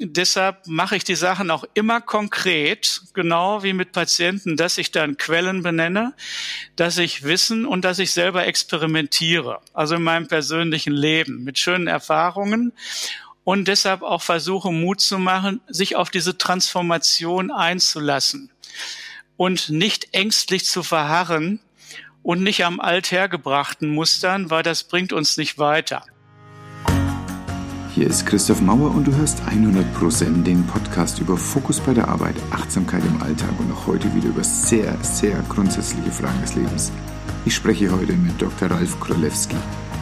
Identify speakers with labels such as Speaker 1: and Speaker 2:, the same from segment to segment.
Speaker 1: Deshalb mache ich die Sachen auch immer konkret, genau wie mit Patienten, dass ich dann Quellen benenne, dass ich Wissen und dass ich selber experimentiere, also in meinem persönlichen Leben mit schönen Erfahrungen und deshalb auch versuche Mut zu machen, sich auf diese Transformation einzulassen und nicht ängstlich zu verharren und nicht am althergebrachten Mustern, weil das bringt uns nicht weiter.
Speaker 2: Hier ist Christoph Mauer und du hörst 100% den Podcast über Fokus bei der Arbeit, Achtsamkeit im Alltag und auch heute wieder über sehr, sehr grundsätzliche Fragen des Lebens. Ich spreche heute mit Dr. Ralf Krolewski.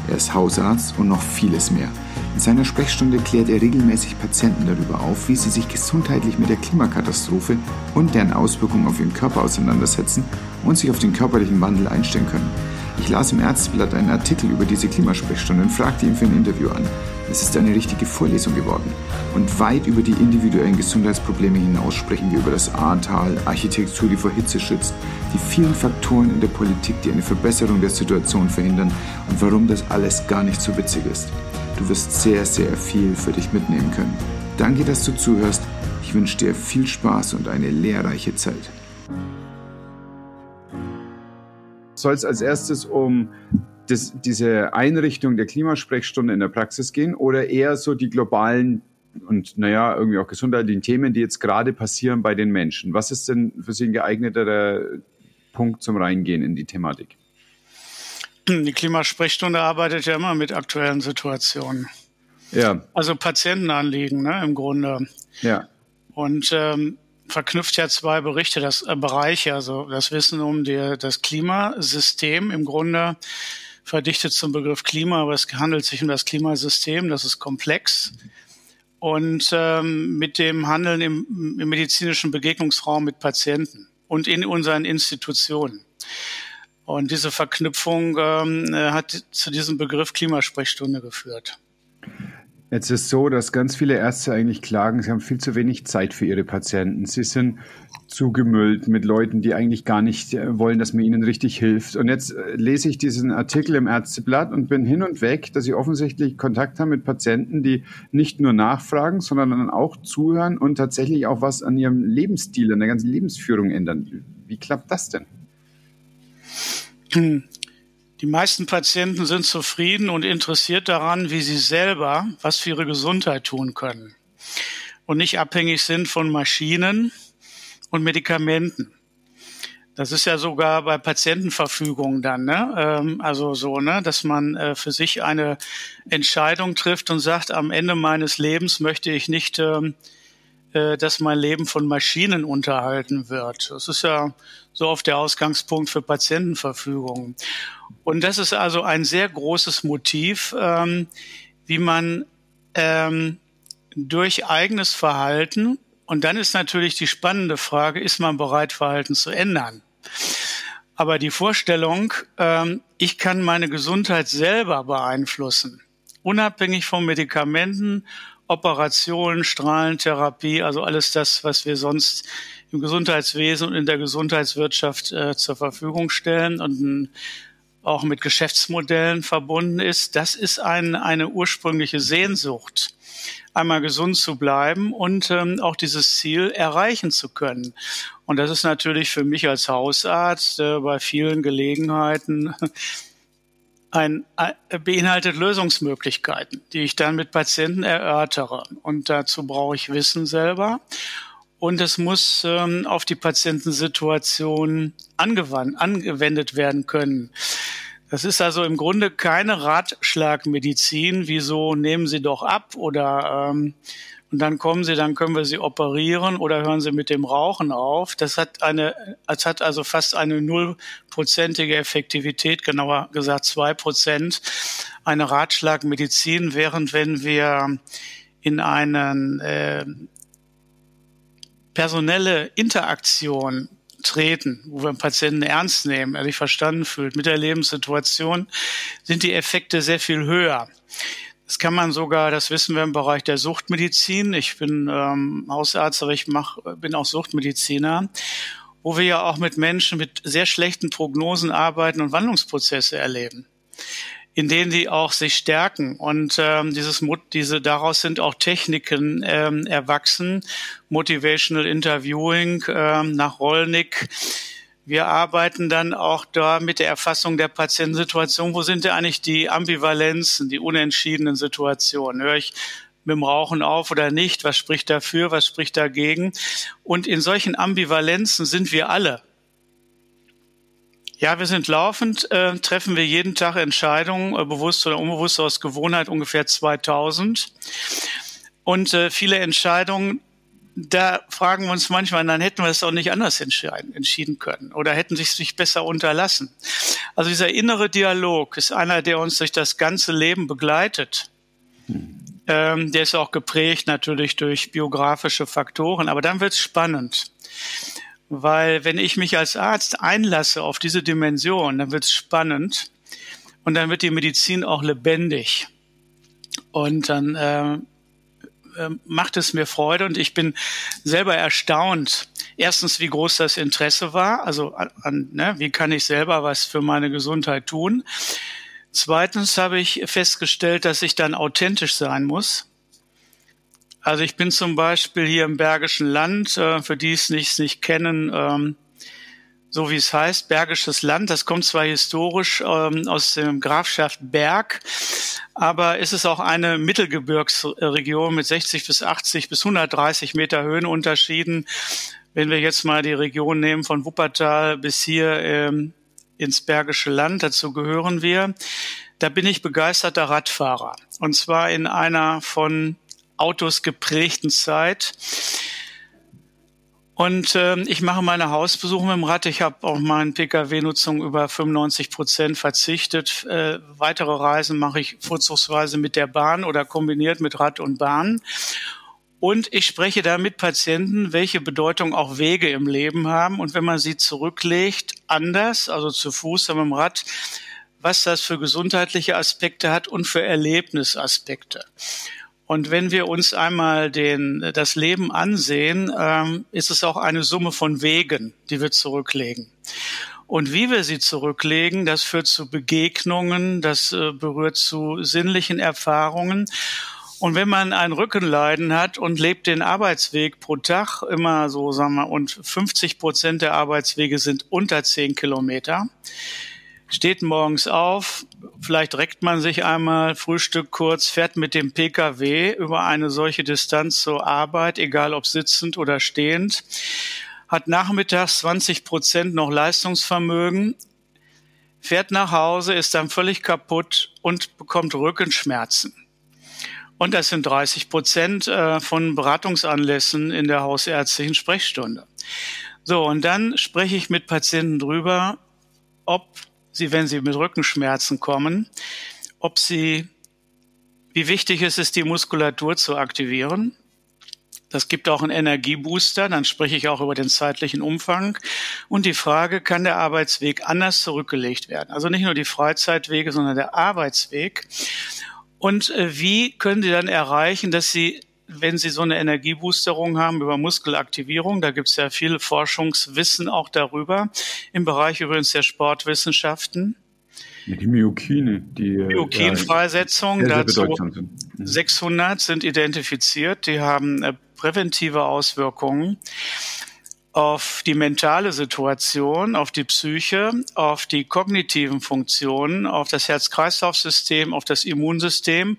Speaker 2: Er ist Hausarzt und noch vieles mehr. In seiner Sprechstunde klärt er regelmäßig Patienten darüber auf, wie sie sich gesundheitlich mit der Klimakatastrophe und deren Auswirkungen auf ihren Körper auseinandersetzen und sich auf den körperlichen Wandel einstellen können. Ich las im Ärzteblatt einen Artikel über diese Klimasprechstunde und fragte ihn für ein Interview an. Es ist eine richtige Vorlesung geworden. Und weit über die individuellen Gesundheitsprobleme hinaus sprechen wir über das Ahrtal, Architektur, die vor Hitze schützt, die vielen Faktoren in der Politik, die eine Verbesserung der Situation verhindern und warum das alles gar nicht so witzig ist. Du wirst sehr, sehr viel für dich mitnehmen können. Danke, dass du zuhörst. Ich wünsche dir viel Spaß und eine lehrreiche Zeit.
Speaker 3: Soll es als erstes um das, diese Einrichtung der Klimasprechstunde in der Praxis gehen oder eher so die globalen und naja, irgendwie auch gesundheitlichen Themen, die jetzt gerade passieren bei den Menschen? Was ist denn für Sie ein geeigneter Punkt zum Reingehen in die Thematik?
Speaker 1: Die Klimasprechstunde arbeitet ja immer mit aktuellen Situationen. Ja. Also Patientenanliegen, ne, im Grunde. Ja. Und ähm, verknüpft ja zwei Berichte, das äh, Bereiche, also das Wissen um die, das Klimasystem im Grunde verdichtet zum Begriff Klima, aber es handelt sich um das Klimasystem, das ist komplex. Und ähm, mit dem Handeln im, im medizinischen Begegnungsraum mit Patienten und in unseren Institutionen. Und diese Verknüpfung ähm, äh, hat zu diesem Begriff Klimasprechstunde geführt.
Speaker 3: Jetzt ist so, dass ganz viele Ärzte eigentlich klagen, sie haben viel zu wenig Zeit für ihre Patienten. Sie sind zugemüllt mit Leuten, die eigentlich gar nicht äh, wollen, dass man ihnen richtig hilft. Und jetzt äh, lese ich diesen Artikel im Ärzteblatt und bin hin und weg, dass sie offensichtlich Kontakt haben mit Patienten, die nicht nur nachfragen, sondern dann auch zuhören und tatsächlich auch was an ihrem Lebensstil, an der ganzen Lebensführung ändern. Wie klappt das denn?
Speaker 1: Die meisten Patienten sind zufrieden und interessiert daran, wie sie selber was für ihre Gesundheit tun können und nicht abhängig sind von Maschinen und Medikamenten. Das ist ja sogar bei Patientenverfügungen dann, ne? Ähm, also so, ne, dass man äh, für sich eine Entscheidung trifft und sagt, am Ende meines Lebens möchte ich nicht ähm, äh, dass mein Leben von Maschinen unterhalten wird. Das ist ja so oft der Ausgangspunkt für Patientenverfügungen. Und das ist also ein sehr großes Motiv, ähm, wie man ähm, durch eigenes Verhalten, und dann ist natürlich die spannende Frage, ist man bereit, Verhalten zu ändern? Aber die Vorstellung, ähm, ich kann meine Gesundheit selber beeinflussen, unabhängig von Medikamenten, Operationen, Strahlentherapie, also alles das, was wir sonst im Gesundheitswesen und in der Gesundheitswirtschaft äh, zur Verfügung stellen und auch mit Geschäftsmodellen verbunden ist, das ist ein, eine ursprüngliche Sehnsucht, einmal gesund zu bleiben und ähm, auch dieses Ziel erreichen zu können. Und das ist natürlich für mich als Hausarzt äh, bei vielen Gelegenheiten ein, ein, beinhaltet Lösungsmöglichkeiten, die ich dann mit Patienten erörtere. Und dazu brauche ich Wissen selber. Und es muss ähm, auf die Patientensituation angewandt, angewendet werden können. Das ist also im Grunde keine Ratschlagmedizin, wie so nehmen Sie doch ab oder ähm, und dann kommen sie, dann können wir sie operieren oder hören sie mit dem Rauchen auf. Das hat eine, es hat also fast eine nullprozentige Effektivität, genauer gesagt zwei Prozent, eine Ratschlagmedizin, während wenn wir in einen äh, personelle Interaktion treten, wo wir einen Patienten ernst nehmen, er sich verstanden fühlt mit der Lebenssituation, sind die Effekte sehr viel höher. Das kann man sogar, das wissen wir im Bereich der Suchtmedizin. Ich bin ähm, Hausarzt, aber ich mach, bin auch Suchtmediziner, wo wir ja auch mit Menschen mit sehr schlechten Prognosen arbeiten und Wandlungsprozesse erleben. In denen die auch sich stärken. Und ähm, dieses, diese, daraus sind auch Techniken ähm, erwachsen. Motivational Interviewing ähm, nach Rollnick. Wir arbeiten dann auch da mit der Erfassung der Patientensituation. Wo sind denn eigentlich die Ambivalenzen, die unentschiedenen Situationen? Höre ich mit dem Rauchen auf oder nicht? Was spricht dafür? Was spricht dagegen? Und in solchen Ambivalenzen sind wir alle. Ja, wir sind laufend, äh, treffen wir jeden Tag Entscheidungen, äh, bewusst oder unbewusst aus Gewohnheit ungefähr 2000. Und äh, viele Entscheidungen, da fragen wir uns manchmal, dann hätten wir es auch nicht anders entschieden können oder hätten sich sich besser unterlassen. Also dieser innere Dialog ist einer, der uns durch das ganze Leben begleitet. Ähm, der ist auch geprägt natürlich durch biografische Faktoren, aber dann wird es spannend. Weil wenn ich mich als Arzt einlasse auf diese Dimension, dann wird es spannend und dann wird die Medizin auch lebendig. Und dann äh, äh, macht es mir Freude und ich bin selber erstaunt. Erstens, wie groß das Interesse war, also an, ne, wie kann ich selber was für meine Gesundheit tun. Zweitens habe ich festgestellt, dass ich dann authentisch sein muss. Also ich bin zum Beispiel hier im Bergischen Land, äh, für die es nicht, nicht kennen, ähm, so wie es heißt, Bergisches Land. Das kommt zwar historisch ähm, aus dem Grafschaft Berg, aber es ist auch eine Mittelgebirgsregion mit 60 bis 80 bis 130 Meter Höhenunterschieden. Wenn wir jetzt mal die Region nehmen von Wuppertal bis hier ähm, ins Bergische Land, dazu gehören wir, da bin ich begeisterter Radfahrer. Und zwar in einer von Autos geprägten Zeit. Und äh, ich mache meine Hausbesuche mit dem Rad. Ich habe auf meine Pkw-Nutzung über 95 Prozent verzichtet. Äh, weitere Reisen mache ich vorzugsweise mit der Bahn oder kombiniert mit Rad und Bahn. Und ich spreche da mit Patienten, welche Bedeutung auch Wege im Leben haben. Und wenn man sie zurücklegt, anders, also zu Fuß oder mit dem Rad, was das für gesundheitliche Aspekte hat und für Erlebnisaspekte. Und wenn wir uns einmal den, das Leben ansehen, ähm, ist es auch eine Summe von Wegen, die wir zurücklegen. Und wie wir sie zurücklegen, das führt zu Begegnungen, das äh, berührt zu sinnlichen Erfahrungen. Und wenn man ein Rückenleiden hat und lebt den Arbeitsweg pro Tag immer so, sagen wir, und 50 Prozent der Arbeitswege sind unter 10 Kilometer, steht morgens auf, vielleicht reckt man sich einmal, Frühstück kurz, fährt mit dem Pkw über eine solche Distanz zur Arbeit, egal ob sitzend oder stehend, hat nachmittags 20 Prozent noch Leistungsvermögen, fährt nach Hause, ist dann völlig kaputt und bekommt Rückenschmerzen. Und das sind 30 Prozent äh, von Beratungsanlässen in der hausärztlichen Sprechstunde. So, und dann spreche ich mit Patienten drüber, ob Sie, wenn Sie mit Rückenschmerzen kommen, ob Sie, wie wichtig es ist, die Muskulatur zu aktivieren. Das gibt auch einen Energiebooster, dann spreche ich auch über den zeitlichen Umfang. Und die Frage, kann der Arbeitsweg anders zurückgelegt werden? Also nicht nur die Freizeitwege, sondern der Arbeitsweg. Und äh, wie können Sie dann erreichen, dass Sie wenn Sie so eine Energieboosterung haben über Muskelaktivierung, da gibt es ja viel Forschungswissen auch darüber, im Bereich übrigens der Sportwissenschaften.
Speaker 3: Die Myokine, die
Speaker 1: äh, Myokinfreisetzung, ja, dazu sind. 600 mhm. sind identifiziert, die haben äh, präventive Auswirkungen auf die mentale Situation, auf die Psyche, auf die kognitiven Funktionen, auf das Herz-Kreislauf-System, auf das Immunsystem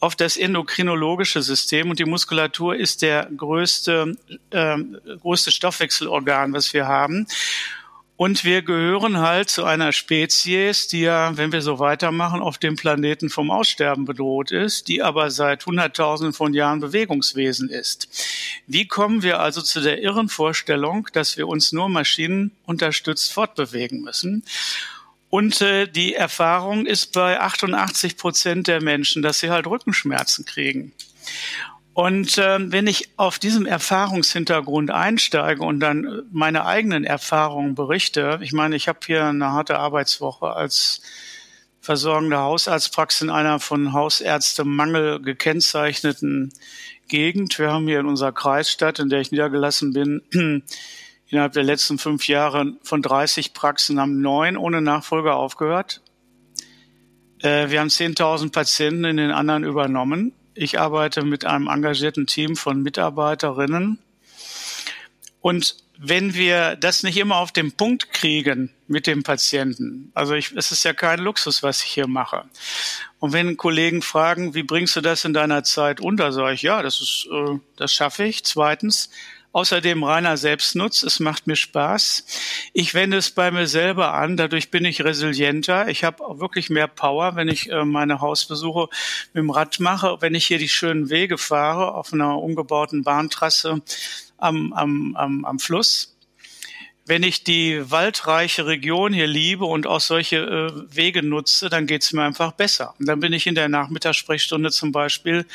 Speaker 1: auf das endokrinologische System und die Muskulatur ist der größte, äh, größte Stoffwechselorgan, was wir haben. Und wir gehören halt zu einer Spezies, die ja, wenn wir so weitermachen, auf dem Planeten vom Aussterben bedroht ist, die aber seit Hunderttausenden von Jahren Bewegungswesen ist. Wie kommen wir also zu der irren Vorstellung, dass wir uns nur maschinenunterstützt fortbewegen müssen? Und äh, die Erfahrung ist bei 88 Prozent der Menschen, dass sie halt Rückenschmerzen kriegen. Und äh, wenn ich auf diesem Erfahrungshintergrund einsteige und dann meine eigenen Erfahrungen berichte, ich meine, ich habe hier eine harte Arbeitswoche als versorgende Hausarztpraxis in einer von Hausärztemangel gekennzeichneten Gegend. Wir haben hier in unserer Kreisstadt, in der ich niedergelassen bin, Innerhalb der letzten fünf Jahre von 30 Praxen haben neun ohne Nachfolger aufgehört. Äh, wir haben 10.000 Patienten in den anderen übernommen. Ich arbeite mit einem engagierten Team von Mitarbeiterinnen. Und wenn wir das nicht immer auf den Punkt kriegen mit dem Patienten, also ich, es ist ja kein Luxus, was ich hier mache. Und wenn Kollegen fragen, wie bringst du das in deiner Zeit unter, sage ich, ja, das ist, äh, das schaffe ich. Zweitens, Außerdem reiner Selbstnutz. Es macht mir Spaß. Ich wende es bei mir selber an. Dadurch bin ich resilienter. Ich habe wirklich mehr Power, wenn ich äh, meine Hausbesuche mit dem Rad mache. Wenn ich hier die schönen Wege fahre auf einer umgebauten Bahntrasse am, am, am, am Fluss. Wenn ich die waldreiche Region hier liebe und auch solche äh, Wege nutze, dann geht es mir einfach besser. Und dann bin ich in der Nachmittagssprechstunde zum Beispiel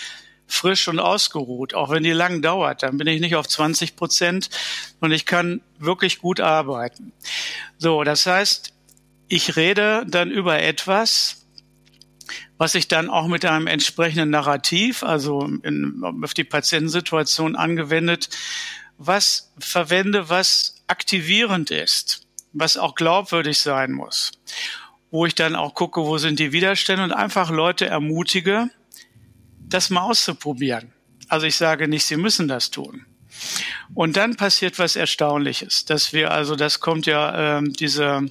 Speaker 1: frisch und ausgeruht, auch wenn die lang dauert. Dann bin ich nicht auf 20 Prozent und ich kann wirklich gut arbeiten. So, das heißt, ich rede dann über etwas, was ich dann auch mit einem entsprechenden Narrativ, also in, auf die Patientensituation angewendet, was verwende, was aktivierend ist, was auch glaubwürdig sein muss, wo ich dann auch gucke, wo sind die Widerstände und einfach Leute ermutige, das mal auszuprobieren. Also ich sage nicht, sie müssen das tun. Und dann passiert was Erstaunliches, dass wir also, das kommt ja ähm, dieser,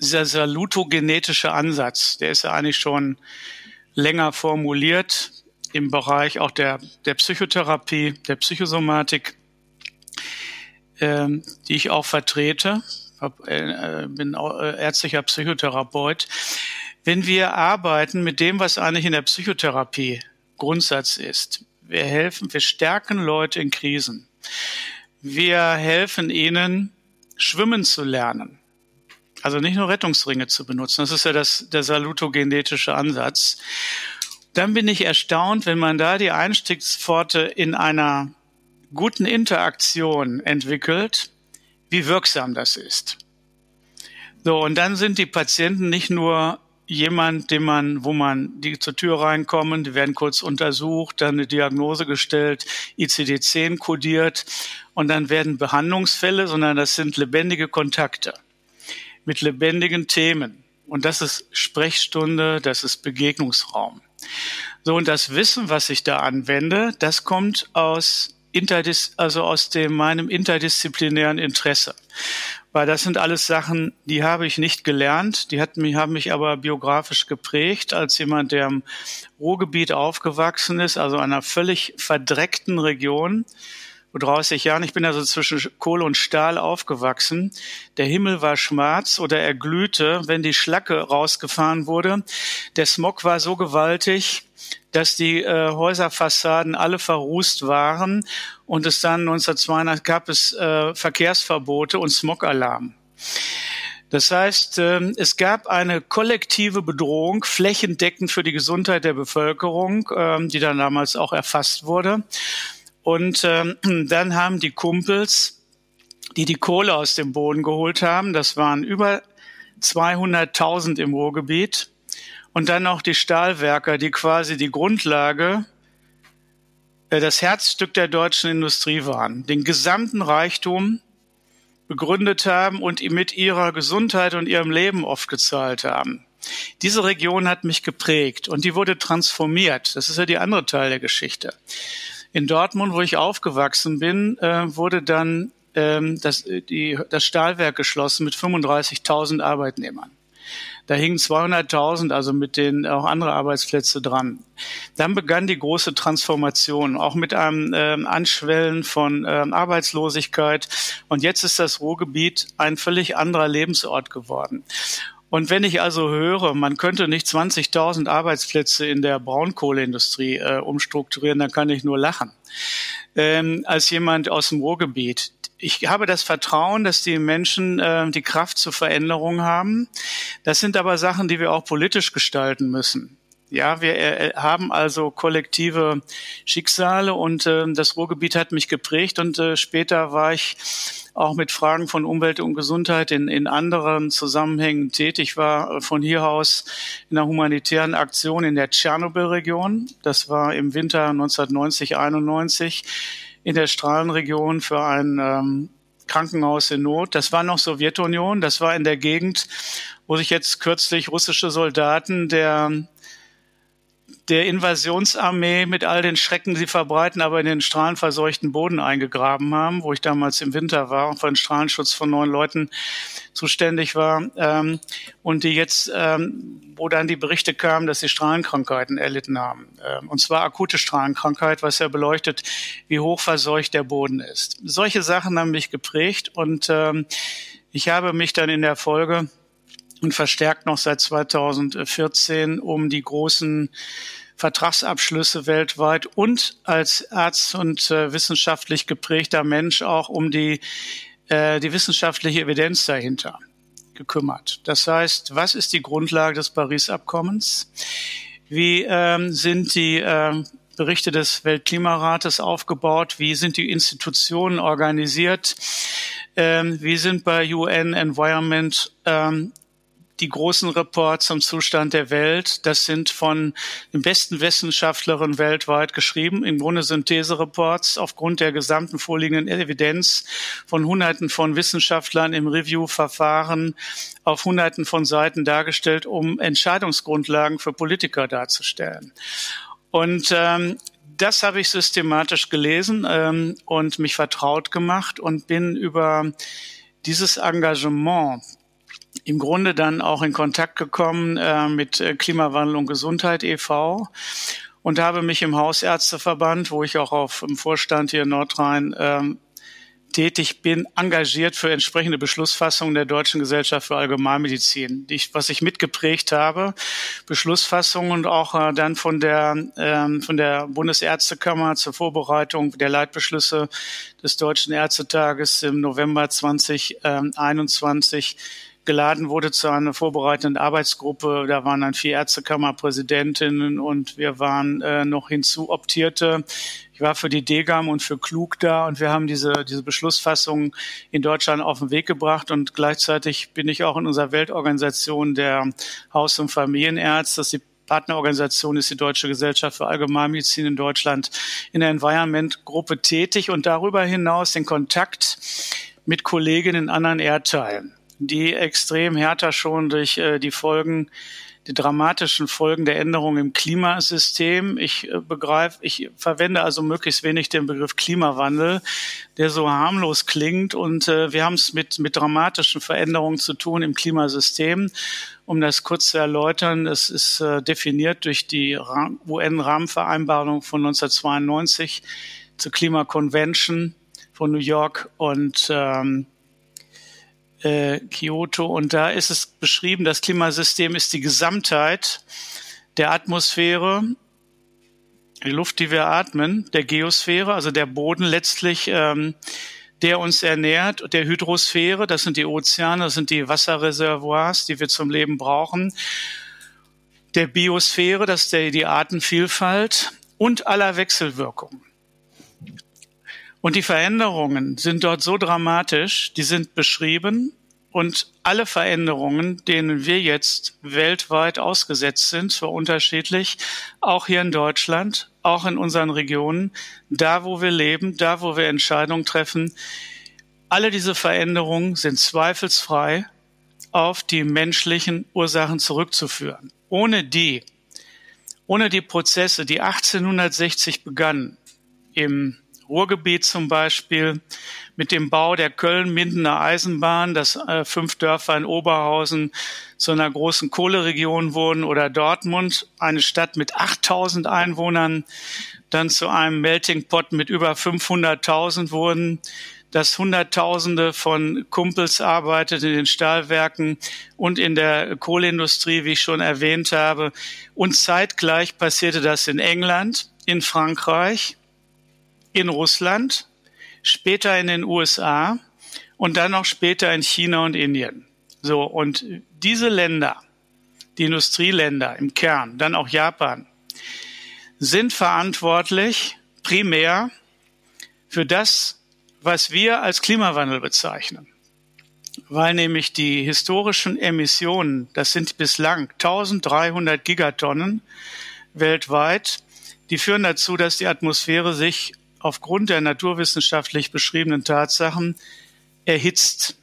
Speaker 1: dieser salutogenetische Ansatz, der ist ja eigentlich schon länger formuliert im Bereich auch der, der Psychotherapie, der Psychosomatik, ähm, die ich auch vertrete. Hab, äh, bin auch, äh, ärztlicher Psychotherapeut. Wenn wir arbeiten mit dem, was eigentlich in der Psychotherapie Grundsatz ist, wir helfen, wir stärken Leute in Krisen. Wir helfen ihnen, schwimmen zu lernen. Also nicht nur Rettungsringe zu benutzen. Das ist ja das, der salutogenetische Ansatz. Dann bin ich erstaunt, wenn man da die Einstiegspforte in einer guten Interaktion entwickelt, wie wirksam das ist. So, und dann sind die Patienten nicht nur jemand, den man, wo man die zur Tür reinkommen, die werden kurz untersucht, dann eine Diagnose gestellt, ICD-10 kodiert und dann werden Behandlungsfälle, sondern das sind lebendige Kontakte mit lebendigen Themen. Und das ist Sprechstunde, das ist Begegnungsraum. So, und das Wissen, was ich da anwende, das kommt aus Interdis also aus dem meinem interdisziplinären Interesse weil das sind alles Sachen, die habe ich nicht gelernt, die hat mich, haben mich aber biografisch geprägt als jemand, der im Ruhrgebiet aufgewachsen ist, also einer völlig verdreckten Region. Vor 30 Jahren, ich bin also zwischen Kohle und Stahl aufgewachsen. Der Himmel war schwarz oder er glühte, wenn die Schlacke rausgefahren wurde. Der Smog war so gewaltig, dass die äh, Häuserfassaden alle verrußt waren und es dann 1982 gab es äh, Verkehrsverbote und Smogalarm. Das heißt, äh, es gab eine kollektive Bedrohung flächendeckend für die Gesundheit der Bevölkerung, äh, die dann damals auch erfasst wurde. Und äh, dann haben die Kumpels, die die Kohle aus dem Boden geholt haben, das waren über 200.000 im Ruhrgebiet, und dann noch die Stahlwerker, die quasi die Grundlage, äh, das Herzstück der deutschen Industrie waren, den gesamten Reichtum begründet haben und mit ihrer Gesundheit und ihrem Leben oft gezahlt haben. Diese Region hat mich geprägt und die wurde transformiert. Das ist ja die andere Teil der Geschichte. In Dortmund, wo ich aufgewachsen bin, äh, wurde dann ähm, das, die, das Stahlwerk geschlossen mit 35.000 Arbeitnehmern. Da hingen 200.000, also mit denen auch andere Arbeitsplätze dran. Dann begann die große Transformation, auch mit einem ähm, Anschwellen von ähm, Arbeitslosigkeit. Und jetzt ist das Ruhrgebiet ein völlig anderer Lebensort geworden. Und wenn ich also höre, man könnte nicht 20.000 Arbeitsplätze in der Braunkohleindustrie äh, umstrukturieren, dann kann ich nur lachen. Ähm, als jemand aus dem Ruhrgebiet, ich habe das Vertrauen, dass die Menschen äh, die Kraft zur Veränderung haben. Das sind aber Sachen, die wir auch politisch gestalten müssen. Ja, wir äh, haben also kollektive Schicksale und äh, das Ruhrgebiet hat mich geprägt und äh, später war ich auch mit Fragen von Umwelt und Gesundheit in, in anderen Zusammenhängen tätig. Ich war von hier aus in einer humanitären Aktion in der Tschernobyl-Region. Das war im Winter 1990, 91 in der Strahlenregion für ein ähm, Krankenhaus in Not. Das war noch Sowjetunion, das war in der Gegend, wo sich jetzt kürzlich russische Soldaten der der Invasionsarmee mit all den Schrecken, die sie verbreiten, aber in den strahlenverseuchten Boden eingegraben haben, wo ich damals im Winter war und für den Strahlenschutz von neun Leuten zuständig war. Ähm, und die jetzt, ähm, wo dann die Berichte kamen, dass sie Strahlenkrankheiten erlitten haben. Ähm, und zwar akute Strahlenkrankheit, was ja beleuchtet, wie hoch verseucht der Boden ist. Solche Sachen haben mich geprägt und ähm, ich habe mich dann in der Folge und verstärkt noch seit 2014 um die großen Vertragsabschlüsse weltweit und als Arzt und äh, wissenschaftlich geprägter Mensch auch um die, äh, die wissenschaftliche Evidenz dahinter gekümmert. Das heißt, was ist die Grundlage des Paris-Abkommens? Wie ähm, sind die äh, Berichte des Weltklimarates aufgebaut? Wie sind die Institutionen organisiert? Ähm, wie sind bei UN Environment ähm, die großen Reports zum Zustand der Welt. Das sind von den besten Wissenschaftlerinnen weltweit geschrieben, im Grunde Synthese-Reports aufgrund der gesamten vorliegenden Evidenz von Hunderten von Wissenschaftlern im Review-Verfahren auf Hunderten von Seiten dargestellt, um Entscheidungsgrundlagen für Politiker darzustellen. Und ähm, das habe ich systematisch gelesen ähm, und mich vertraut gemacht und bin über dieses Engagement im Grunde dann auch in Kontakt gekommen äh, mit äh, Klimawandel und Gesundheit e.V. und habe mich im Hausärzteverband, wo ich auch auf im Vorstand hier in Nordrhein ähm, tätig bin, engagiert für entsprechende Beschlussfassungen der Deutschen Gesellschaft für Allgemeinmedizin, die ich, was ich mitgeprägt habe, Beschlussfassungen und auch äh, dann von der ähm, von der Bundesärztekammer zur Vorbereitung der Leitbeschlüsse des Deutschen Ärztetages im November 2021 geladen wurde zu einer vorbereitenden Arbeitsgruppe. Da waren dann vier Ärztekammerpräsidentinnen und wir waren äh, noch hinzu optierte. Ich war für die Degam und für Klug da und wir haben diese, diese Beschlussfassung in Deutschland auf den Weg gebracht und gleichzeitig bin ich auch in unserer Weltorganisation der Haus- und Familienärzte, das ist die Partnerorganisation ist die Deutsche Gesellschaft für Allgemeinmedizin in Deutschland in der Environment-Gruppe tätig und darüber hinaus den Kontakt mit Kolleginnen in anderen Erdteilen die extrem härter schon durch äh, die Folgen, die dramatischen Folgen der Änderungen im Klimasystem. Ich äh, begreife, ich verwende also möglichst wenig den Begriff Klimawandel, der so harmlos klingt. Und äh, wir haben es mit, mit dramatischen Veränderungen zu tun im Klimasystem. Um das kurz zu erläutern, es ist äh, definiert durch die UN-Rahmenvereinbarung von 1992 zur Klimakonvention von New York und ähm, äh, Kyoto. Und da ist es beschrieben, das Klimasystem ist die Gesamtheit der Atmosphäre, die Luft, die wir atmen, der Geosphäre, also der Boden letztlich, ähm, der uns ernährt, der Hydrosphäre, das sind die Ozeane, das sind die Wasserreservoirs, die wir zum Leben brauchen, der Biosphäre, das ist der, die Artenvielfalt und aller Wechselwirkungen. Und die Veränderungen sind dort so dramatisch, die sind beschrieben und alle Veränderungen, denen wir jetzt weltweit ausgesetzt sind, zwar unterschiedlich, auch hier in Deutschland, auch in unseren Regionen, da wo wir leben, da wo wir Entscheidungen treffen, alle diese Veränderungen sind zweifelsfrei auf die menschlichen Ursachen zurückzuführen. Ohne die, ohne die Prozesse, die 1860 begannen, im Ruhrgebiet zum Beispiel mit dem Bau der Köln-Mindener Eisenbahn, dass äh, fünf Dörfer in Oberhausen zu einer großen Kohleregion wurden oder Dortmund, eine Stadt mit 8000 Einwohnern, dann zu einem Melting Pot mit über 500.000 wurden, dass Hunderttausende von Kumpels arbeitet in den Stahlwerken und in der Kohleindustrie, wie ich schon erwähnt habe. Und zeitgleich passierte das in England, in Frankreich, in Russland, später in den USA und dann noch später in China und Indien. So, und diese Länder, die Industrieländer im Kern, dann auch Japan, sind verantwortlich primär für das, was wir als Klimawandel bezeichnen. Weil nämlich die historischen Emissionen, das sind bislang 1300 Gigatonnen weltweit, die führen dazu, dass die Atmosphäre sich aufgrund der naturwissenschaftlich beschriebenen Tatsachen erhitzt.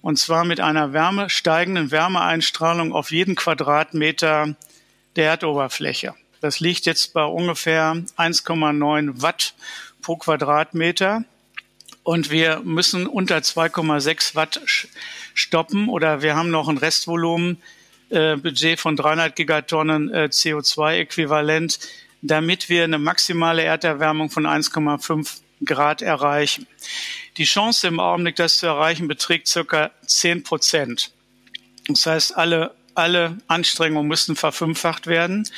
Speaker 1: Und zwar mit einer Wärme, steigenden Wärmeeinstrahlung auf jeden Quadratmeter der Erdoberfläche. Das liegt jetzt bei ungefähr 1,9 Watt pro Quadratmeter. Und wir müssen unter 2,6 Watt stoppen oder wir haben noch ein Restvolumen, äh, Budget von 300 Gigatonnen äh, CO2-Äquivalent, damit wir eine maximale Erderwärmung von 1,5 Grad erreichen. Die Chance im Augenblick, das zu erreichen, beträgt circa 10 Prozent. Das heißt, alle alle Anstrengungen müssten verfünffacht werden.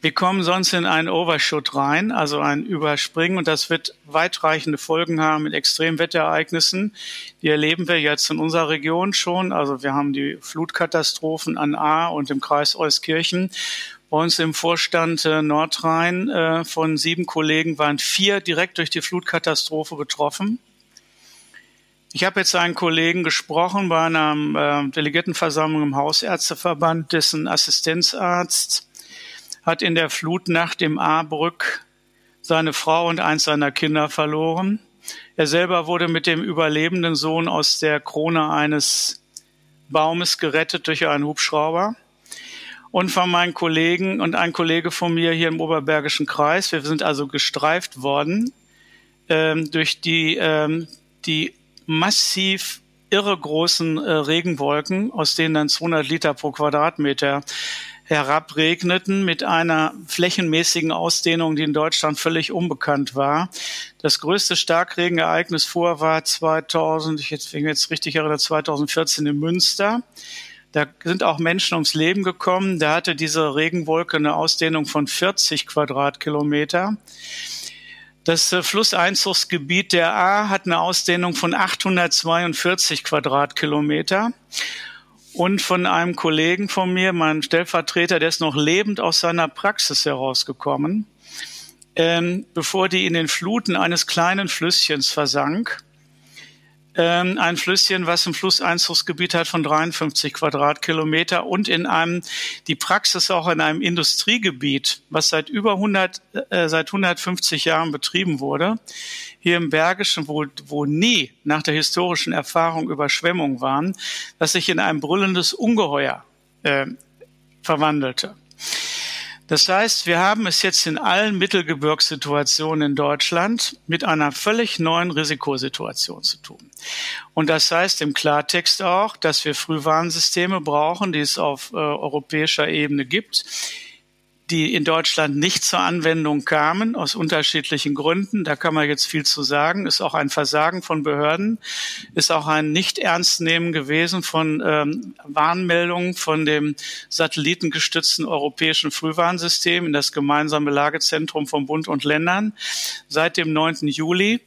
Speaker 1: Wir kommen sonst in einen Overshoot rein, also ein Überspringen, und das wird weitreichende Folgen haben mit Extremwetterereignissen. Die erleben wir jetzt in unserer Region schon. Also wir haben die Flutkatastrophen an A und im Kreis Euskirchen. Bei uns im Vorstand äh, Nordrhein äh, von sieben Kollegen waren vier direkt durch die Flutkatastrophe betroffen. Ich habe jetzt einen Kollegen gesprochen bei einer äh, Delegiertenversammlung im Hausärzteverband, dessen Assistenzarzt hat in der Flutnacht im Ahrbrück seine Frau und eins seiner Kinder verloren. Er selber wurde mit dem überlebenden Sohn aus der Krone eines Baumes gerettet durch einen Hubschrauber. Und von meinen Kollegen und ein Kollege von mir hier im Oberbergischen Kreis, wir sind also gestreift worden ähm, durch die, ähm, die massiv irre großen äh, Regenwolken, aus denen dann 200 Liter pro Quadratmeter herabregneten mit einer flächenmäßigen Ausdehnung, die in Deutschland völlig unbekannt war. Das größte Starkregenereignis vor war 2000, ich jetzt, wenn ich jetzt richtig erinnere, 2014 in Münster. Da sind auch Menschen ums Leben gekommen. Da hatte diese Regenwolke eine Ausdehnung von 40 Quadratkilometer. Das äh, Flusseinzugsgebiet der A hat eine Ausdehnung von 842 Quadratkilometer. Und von einem Kollegen von mir, meinem Stellvertreter, der ist noch lebend aus seiner Praxis herausgekommen, ähm, bevor die in den Fluten eines kleinen Flüsschens versank ähm, ein Flüsschen, was ein Flusseinzugsgebiet hat von 53 Quadratkilometer und in einem, die Praxis auch in einem Industriegebiet, was seit über 100, äh, seit 150 Jahren betrieben wurde, hier im Bergischen, wo, wo nie nach der historischen Erfahrung Überschwemmungen waren, was sich in ein brüllendes Ungeheuer äh, verwandelte. Das heißt, wir haben es jetzt in allen Mittelgebirgssituationen in Deutschland mit einer völlig neuen Risikosituation zu tun. Und das heißt im Klartext auch, dass wir Frühwarnsysteme brauchen, die es auf äh, europäischer Ebene gibt, die in Deutschland nicht zur Anwendung kamen, aus unterschiedlichen Gründen. Da kann man jetzt viel zu sagen. Ist auch ein Versagen von Behörden, ist auch ein Nicht-Ernstnehmen gewesen von ähm, Warnmeldungen von dem satellitengestützten europäischen Frühwarnsystem in das gemeinsame Lagezentrum von Bund und Ländern seit dem 9. Juli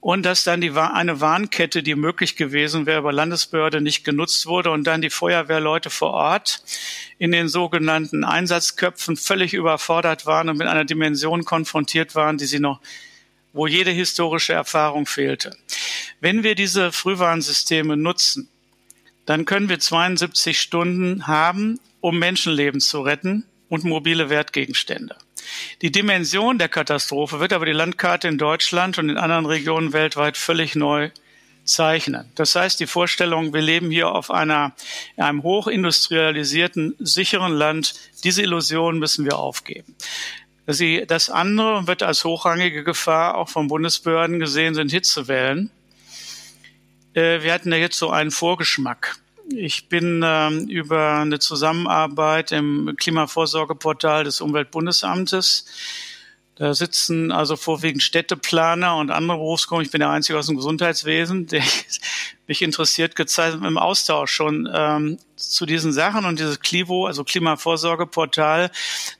Speaker 1: und dass dann die, eine Warnkette, die möglich gewesen wäre, über Landesbehörde nicht genutzt wurde und dann die Feuerwehrleute vor Ort in den sogenannten Einsatzköpfen völlig überfordert waren und mit einer Dimension konfrontiert waren, die sie noch wo jede historische Erfahrung fehlte. Wenn wir diese Frühwarnsysteme nutzen, dann können wir 72 Stunden haben, um Menschenleben zu retten und mobile Wertgegenstände. Die Dimension der Katastrophe wird aber die Landkarte in Deutschland und in anderen Regionen weltweit völlig neu zeichnen. Das heißt, die Vorstellung, wir leben hier auf einer, einem hochindustrialisierten, sicheren Land, diese Illusion müssen wir aufgeben. Das andere wird als hochrangige Gefahr auch von Bundesbehörden gesehen, sind Hitzewellen. Äh, wir hatten ja jetzt so einen Vorgeschmack. Ich bin ähm, über eine Zusammenarbeit im Klimavorsorgeportal des Umweltbundesamtes. Da sitzen also vorwiegend Städteplaner und andere Berufsgruppen. Ich bin der Einzige aus dem Gesundheitswesen, der mich interessiert, gezeigt im Austausch schon ähm, zu diesen Sachen. Und dieses Clivo, also Klimavorsorgeportal,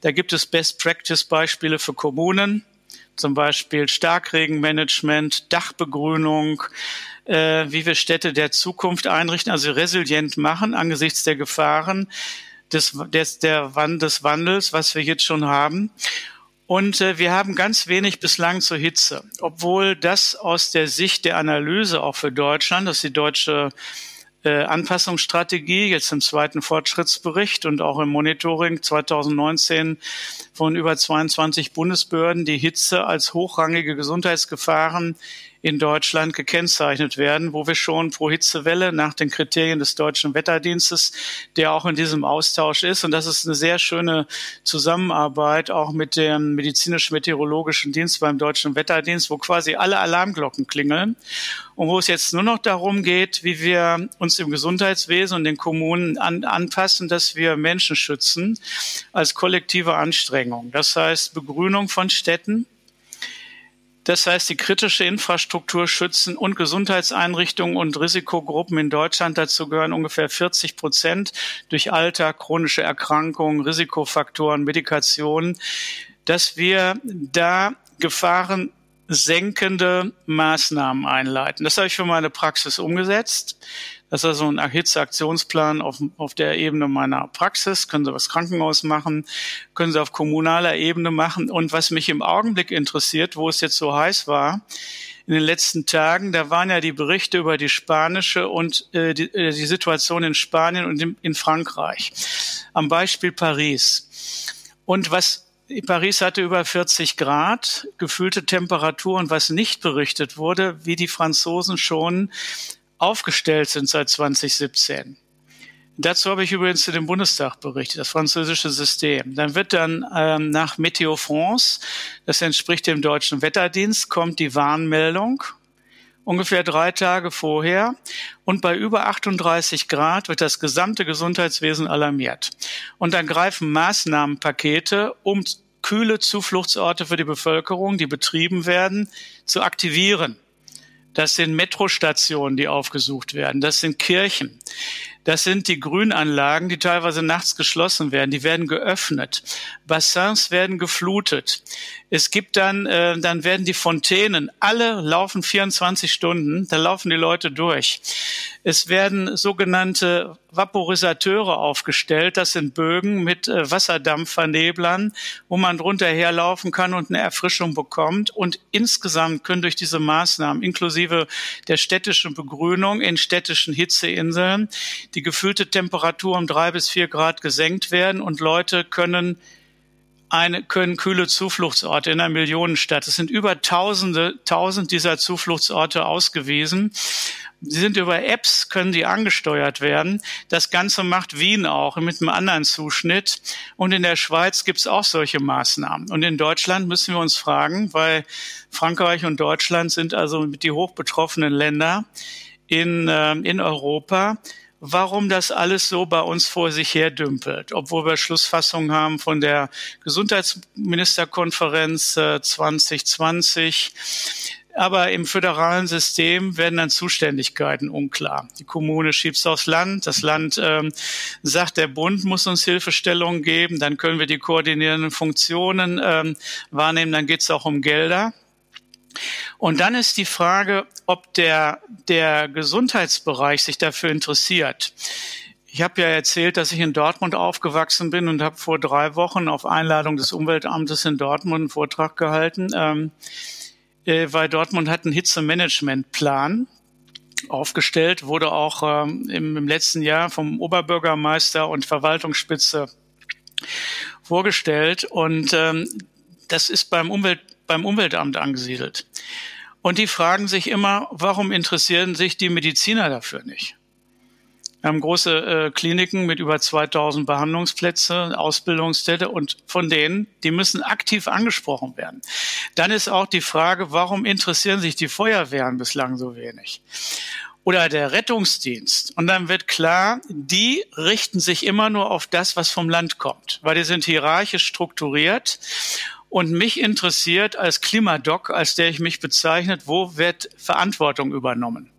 Speaker 1: da gibt es Best-Practice-Beispiele für Kommunen, zum Beispiel Starkregenmanagement, Dachbegrünung, äh, wie wir Städte der Zukunft einrichten, also resilient machen angesichts der Gefahren des, des, der des Wandels, was wir jetzt schon haben. Und äh, wir haben ganz wenig bislang zur Hitze, obwohl das aus der Sicht der Analyse auch für Deutschland, das ist die deutsche äh, Anpassungsstrategie jetzt im zweiten Fortschrittsbericht und auch im Monitoring 2019 von über 22 Bundesbehörden die Hitze als hochrangige Gesundheitsgefahren in Deutschland gekennzeichnet werden, wo wir schon pro Hitzewelle nach den Kriterien des deutschen Wetterdienstes, der auch in diesem Austausch ist. Und das ist eine sehr schöne Zusammenarbeit auch mit dem medizinisch-meteorologischen Dienst beim deutschen Wetterdienst, wo quasi alle Alarmglocken klingeln und wo es jetzt nur noch darum geht, wie wir uns im Gesundheitswesen und den Kommunen an, anpassen, dass wir Menschen schützen als kollektive Anstrengung. Das heißt Begrünung von Städten, das heißt, die kritische Infrastruktur schützen und Gesundheitseinrichtungen und Risikogruppen in Deutschland, dazu gehören ungefähr 40 Prozent durch Alter, chronische Erkrankungen, Risikofaktoren, Medikationen, dass wir da Gefahren senkende Maßnahmen einleiten. Das habe ich für meine Praxis umgesetzt. Das ist also ein Hitzeaktionsplan auf, auf der Ebene meiner Praxis. Können Sie was Krankenhaus machen, können Sie auf kommunaler Ebene machen. Und was mich im Augenblick interessiert, wo es jetzt so heiß war, in den letzten Tagen, da waren ja die Berichte über die spanische und äh, die, äh, die Situation in Spanien und in, in Frankreich. Am Beispiel Paris. Und was Paris hatte über 40 Grad, gefühlte Temperatur und was nicht berichtet wurde, wie die Franzosen schon aufgestellt sind seit 2017. Dazu habe ich übrigens zu dem Bundestag berichtet, das französische System. Dann wird dann ähm, nach Meteo France, das entspricht dem deutschen Wetterdienst, kommt die Warnmeldung ungefähr drei Tage vorher. Und bei über 38 Grad wird das gesamte Gesundheitswesen alarmiert. Und dann greifen Maßnahmenpakete, um kühle Zufluchtsorte für die Bevölkerung, die betrieben werden, zu aktivieren. Das sind Metrostationen, die aufgesucht werden. Das sind Kirchen. Das sind die Grünanlagen, die teilweise nachts geschlossen werden. Die werden geöffnet. Bassins werden geflutet. Es gibt dann, äh, dann werden die Fontänen, alle laufen 24 Stunden, da laufen die Leute durch. Es werden sogenannte Vaporisateure aufgestellt, das sind Bögen mit äh, Wasserdampfverneblern, wo man drunter herlaufen kann und eine Erfrischung bekommt. Und insgesamt können durch diese Maßnahmen, inklusive der städtischen Begrünung in städtischen Hitzeinseln, die gefühlte Temperatur um drei bis vier Grad gesenkt werden und Leute können eine, können kühle Zufluchtsorte in einer Millionenstadt. Es sind über Tausende, tausend dieser Zufluchtsorte ausgewiesen. Sie sind über Apps, können die angesteuert werden. Das Ganze macht Wien auch mit einem anderen Zuschnitt. Und in der Schweiz gibt es auch solche Maßnahmen. Und in Deutschland müssen wir uns fragen, weil Frankreich und Deutschland sind also die hochbetroffenen Länder in, äh, in Europa warum das alles so bei uns vor sich her dümpelt, obwohl wir Schlussfassungen haben von der Gesundheitsministerkonferenz äh, 2020. Aber im föderalen System werden dann Zuständigkeiten unklar. Die Kommune schiebt es aufs Land, das Land ähm, sagt, der Bund muss uns Hilfestellungen geben, dann können wir die koordinierenden Funktionen ähm, wahrnehmen, dann geht es auch um Gelder. Und dann ist die Frage, ob der, der Gesundheitsbereich sich dafür interessiert. Ich habe ja erzählt, dass ich in Dortmund aufgewachsen bin und habe vor drei Wochen auf Einladung des Umweltamtes in Dortmund einen Vortrag gehalten, ähm, äh, weil Dortmund hat einen Hitzemanagementplan aufgestellt, wurde auch ähm, im, im letzten Jahr vom Oberbürgermeister und Verwaltungsspitze vorgestellt. Und ähm, das ist beim Umwelt beim Umweltamt angesiedelt. Und die fragen sich immer, warum interessieren sich die Mediziner dafür nicht? Wir haben große äh, Kliniken mit über 2000 Behandlungsplätze, Ausbildungsstätte und von denen, die müssen aktiv angesprochen werden. Dann ist auch die Frage, warum interessieren sich die Feuerwehren bislang so wenig? Oder der Rettungsdienst. Und dann wird klar, die richten sich immer nur auf das, was vom Land kommt, weil die sind hierarchisch strukturiert und mich interessiert als Klimadoc, als der ich mich bezeichnet, wo wird Verantwortung übernommen?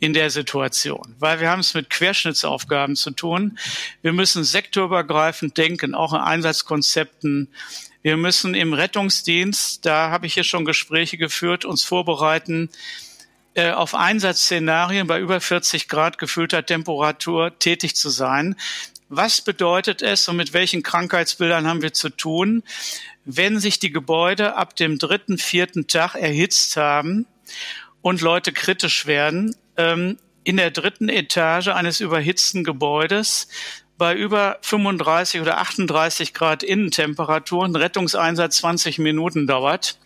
Speaker 1: in der Situation, weil wir haben es mit Querschnittsaufgaben zu tun. Wir müssen sektorübergreifend denken, auch in Einsatzkonzepten. Wir müssen im Rettungsdienst, da habe ich hier schon Gespräche geführt, uns vorbereiten, äh, auf Einsatzszenarien bei über 40 Grad gefühlter Temperatur tätig zu sein. Was bedeutet es und mit welchen Krankheitsbildern haben wir zu tun? Wenn sich die Gebäude ab dem dritten, vierten Tag erhitzt haben und Leute kritisch werden, ähm, in der dritten Etage eines überhitzten Gebäudes bei über 35 oder 38 Grad Innentemperatur ein Rettungseinsatz 20 Minuten dauert,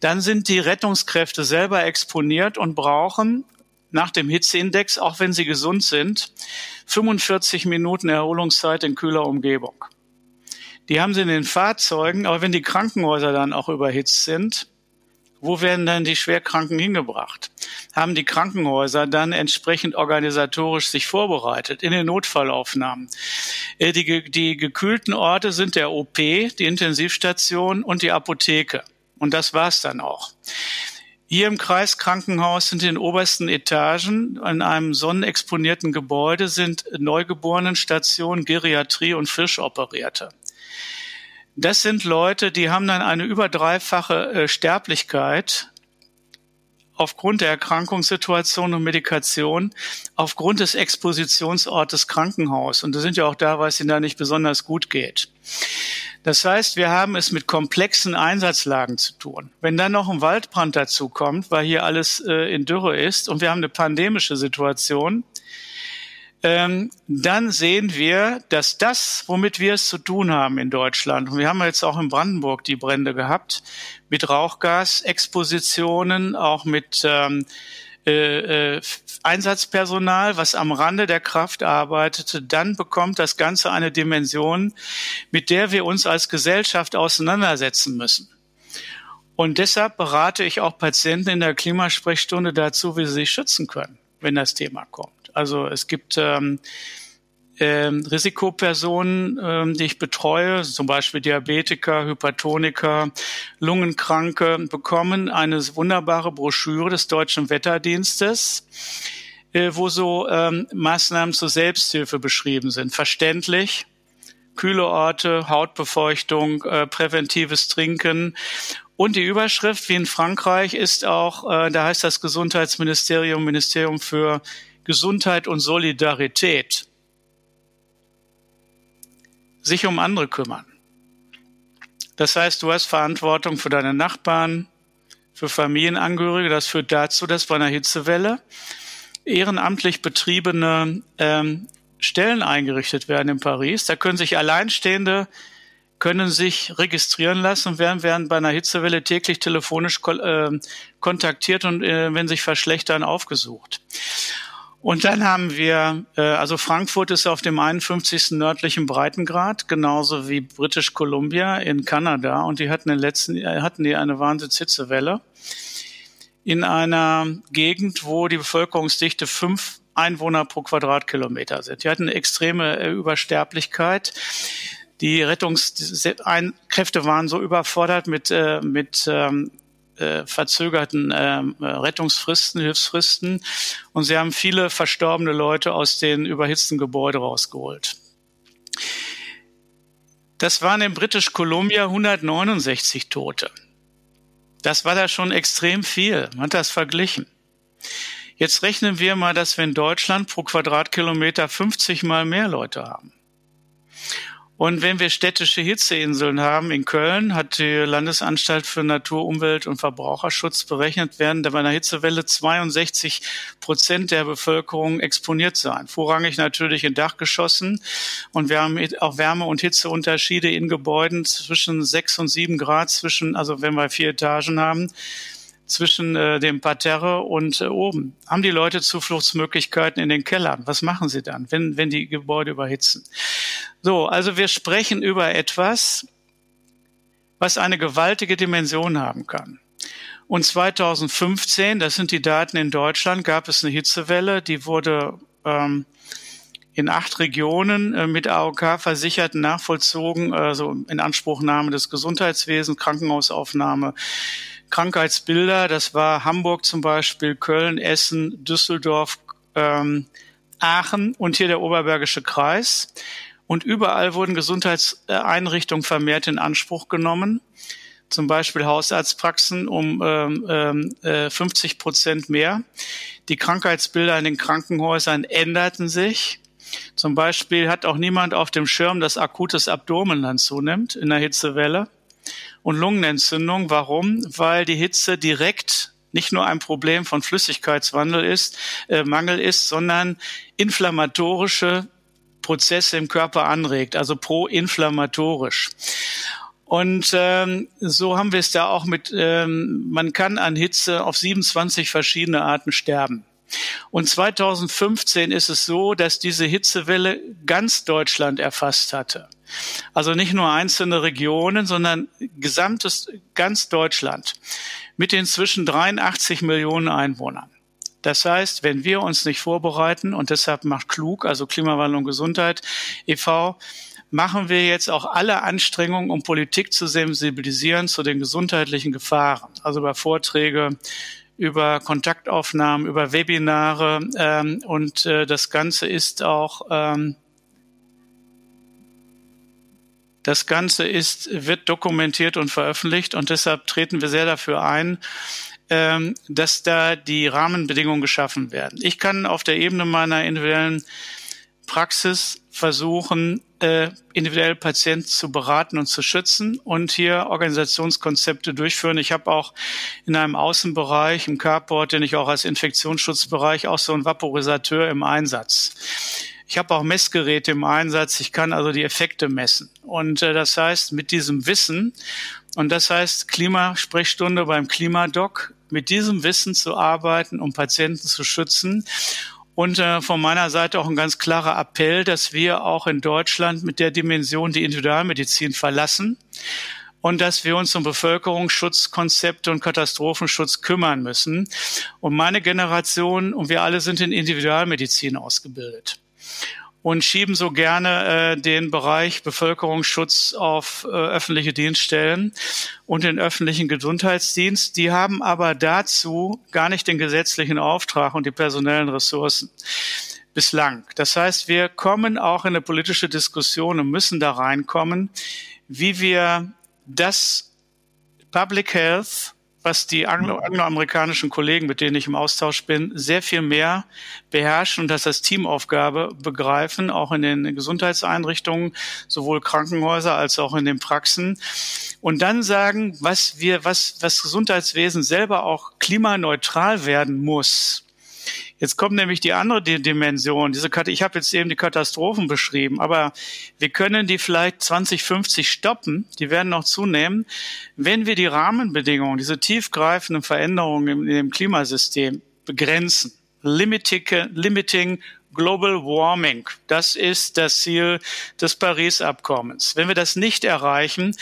Speaker 1: dann sind die Rettungskräfte selber exponiert und brauchen nach dem Hitzeindex, auch wenn sie gesund sind, 45 Minuten Erholungszeit in kühler Umgebung. Die haben sie in den Fahrzeugen, aber wenn die Krankenhäuser dann auch überhitzt sind, wo werden dann die Schwerkranken hingebracht? Haben die Krankenhäuser dann entsprechend organisatorisch sich vorbereitet in den Notfallaufnahmen? Äh, die, die gekühlten Orte sind der OP, die Intensivstation und die Apotheke. Und das war's dann auch. Hier im Kreiskrankenhaus sind in den obersten Etagen in einem sonnenexponierten Gebäude sind Neugeborenenstationen, Geriatrie und Fischoperierte. Das sind Leute, die haben dann eine über dreifache äh, Sterblichkeit aufgrund der Erkrankungssituation und Medikation, aufgrund des Expositionsortes Krankenhaus. Und das sind ja auch da, weil es ihnen da nicht besonders gut geht. Das heißt, wir haben es mit komplexen Einsatzlagen zu tun. Wenn dann noch ein Waldbrand dazu kommt, weil hier alles äh, in Dürre ist und wir haben eine pandemische Situation, ähm, dann sehen wir, dass das, womit wir es zu tun haben in Deutschland, und wir haben jetzt auch in Brandenburg die Brände gehabt, mit Rauchgasexpositionen, auch mit ähm, äh, äh, Einsatzpersonal, was am Rande der Kraft arbeitete, dann bekommt das Ganze eine Dimension, mit der wir uns als Gesellschaft auseinandersetzen müssen. Und deshalb berate ich auch Patienten in der Klimasprechstunde dazu, wie sie sich schützen können, wenn das Thema kommt. Also es gibt ähm, ähm, Risikopersonen, ähm, die ich betreue, zum Beispiel Diabetiker, Hypertoniker, Lungenkranke, bekommen eine wunderbare Broschüre des Deutschen Wetterdienstes, äh, wo so ähm, Maßnahmen zur Selbsthilfe beschrieben sind. Verständlich, kühle Orte, Hautbefeuchtung, äh, präventives Trinken. Und die Überschrift, wie in Frankreich, ist auch, äh, da heißt das Gesundheitsministerium, Ministerium für Gesundheit und Solidarität. Sich um andere kümmern. Das heißt, du hast Verantwortung für deine Nachbarn, für Familienangehörige. Das führt dazu, dass bei einer Hitzewelle ehrenamtlich betriebene ähm, Stellen eingerichtet werden in Paris. Da können sich Alleinstehende können sich registrieren lassen und werden, werden bei einer Hitzewelle täglich telefonisch äh, kontaktiert und äh, wenn sich verschlechtern aufgesucht. Und dann haben wir, äh, also Frankfurt ist auf dem 51. nördlichen Breitengrad, genauso wie British Columbia in Kanada. Und die hatten in letzten, äh, hatten die eine Wahnsinnshitzewelle in einer Gegend, wo die Bevölkerungsdichte fünf Einwohner pro Quadratkilometer sind. Die hatten eine extreme äh, Übersterblichkeit. Die Rettungskräfte waren so überfordert mit, äh, mit ähm, äh, verzögerten äh, Rettungsfristen, Hilfsfristen. Und sie haben viele verstorbene Leute aus den überhitzten Gebäuden rausgeholt. Das waren in British Columbia 169 Tote. Das war da schon extrem viel. Man hat das verglichen. Jetzt rechnen wir mal, dass wir in Deutschland pro Quadratkilometer 50 mal mehr Leute haben. Und wenn wir städtische Hitzeinseln haben, in Köln hat die Landesanstalt für Natur, Umwelt und Verbraucherschutz berechnet, werden bei einer Hitzewelle 62 Prozent der Bevölkerung exponiert sein. Vorrangig natürlich in Dachgeschossen. Und wir haben auch Wärme- und Hitzeunterschiede in Gebäuden zwischen sechs und sieben Grad, zwischen, also wenn wir vier Etagen haben, zwischen äh, dem Parterre und äh, oben. Haben die Leute Zufluchtsmöglichkeiten in den Kellern? Was machen sie dann, wenn, wenn die Gebäude überhitzen? So, also wir sprechen über etwas, was eine gewaltige Dimension haben kann. Und 2015, das sind die Daten in Deutschland, gab es eine Hitzewelle, die wurde ähm, in acht Regionen äh, mit AOK versicherten nachvollzogen, also in Anspruchnahme des Gesundheitswesens, Krankenhausaufnahme, Krankheitsbilder. Das war Hamburg zum Beispiel, Köln, Essen, Düsseldorf, ähm, Aachen und hier der Oberbergische Kreis. Und überall wurden Gesundheitseinrichtungen vermehrt in Anspruch genommen. Zum Beispiel Hausarztpraxen um ähm, ähm äh, 50 Prozent mehr. Die Krankheitsbilder in den Krankenhäusern änderten sich. Zum Beispiel hat auch niemand auf dem Schirm, dass akutes Abdomen dann zunimmt in der Hitzewelle und Lungenentzündung. Warum? Weil die Hitze direkt nicht nur ein Problem von Flüssigkeitswandel ist, äh, Mangel ist, sondern inflammatorische Prozesse im Körper anregt, also proinflammatorisch. Und ähm, so haben wir es da auch mit, ähm, man kann an Hitze auf 27 verschiedene Arten sterben. Und 2015 ist es so, dass diese Hitzewelle ganz Deutschland erfasst hatte. Also nicht nur einzelne Regionen, sondern gesamtes ganz Deutschland mit den zwischen 83 Millionen Einwohnern. Das heißt, wenn wir uns nicht vorbereiten und deshalb macht klug, also Klimawandel und Gesundheit e.V., machen wir jetzt auch alle Anstrengungen, um Politik zu sensibilisieren zu den gesundheitlichen Gefahren. Also über Vorträge, über Kontaktaufnahmen, über Webinare ähm, und äh, das Ganze ist auch ähm, das Ganze ist, wird dokumentiert und veröffentlicht und deshalb treten wir sehr dafür ein, ähm, dass da die Rahmenbedingungen geschaffen werden. Ich kann auf der Ebene meiner individuellen Praxis versuchen, äh, individuell Patienten zu beraten und zu schützen und hier Organisationskonzepte durchführen. Ich habe auch in einem Außenbereich, im Carport, den ich auch als Infektionsschutzbereich, auch so einen Vaporisateur im Einsatz. Ich habe auch Messgeräte im Einsatz. Ich kann also die Effekte messen. Und äh, das heißt, mit diesem Wissen, und das heißt Klimasprechstunde beim Klimadoc, mit diesem Wissen zu arbeiten, um Patienten zu schützen und äh, von meiner Seite auch ein ganz klarer Appell, dass wir auch in Deutschland mit der Dimension die Individualmedizin verlassen und dass wir uns um Bevölkerungsschutzkonzepte und Katastrophenschutz kümmern müssen. Und meine Generation und wir alle sind in Individualmedizin ausgebildet und schieben so gerne äh, den Bereich Bevölkerungsschutz auf äh, öffentliche Dienststellen und den öffentlichen Gesundheitsdienst. Die haben aber dazu gar nicht den gesetzlichen Auftrag und die personellen Ressourcen bislang. Das heißt, wir kommen auch in eine politische Diskussion und müssen da reinkommen, wie wir das Public Health was die anglo angloamerikanischen Kollegen, mit denen ich im Austausch bin, sehr viel mehr beherrschen und das als Teamaufgabe begreifen, auch in den Gesundheitseinrichtungen, sowohl Krankenhäuser als auch in den Praxen. Und dann sagen, was wir, was, was Gesundheitswesen selber auch klimaneutral werden muss. Jetzt kommt nämlich die andere Dimension. Diese, ich habe jetzt eben die Katastrophen beschrieben, aber wir können die vielleicht 2050 stoppen. Die werden noch zunehmen, wenn wir die Rahmenbedingungen, diese tiefgreifenden Veränderungen im, im Klimasystem begrenzen. Limiting, limiting Global Warming. Das ist das Ziel des Paris-Abkommens. Wenn wir das nicht erreichen,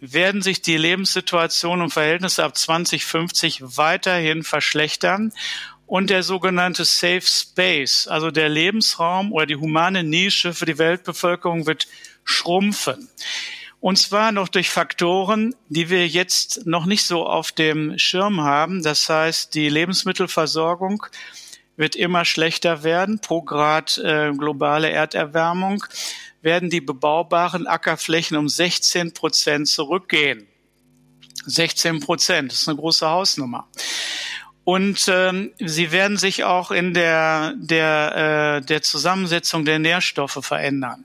Speaker 1: werden sich die Lebenssituationen und Verhältnisse ab 2050 weiterhin verschlechtern und der sogenannte Safe Space, also der Lebensraum oder die humane Nische für die Weltbevölkerung wird schrumpfen. Und zwar noch durch Faktoren, die wir jetzt noch nicht so auf dem Schirm haben. Das heißt, die Lebensmittelversorgung wird immer schlechter werden. Pro Grad äh, globale Erderwärmung werden die bebaubaren Ackerflächen um 16 Prozent zurückgehen. 16 Prozent, das ist eine große Hausnummer. Und ähm, sie werden sich auch in der, der, äh, der Zusammensetzung der Nährstoffe verändern.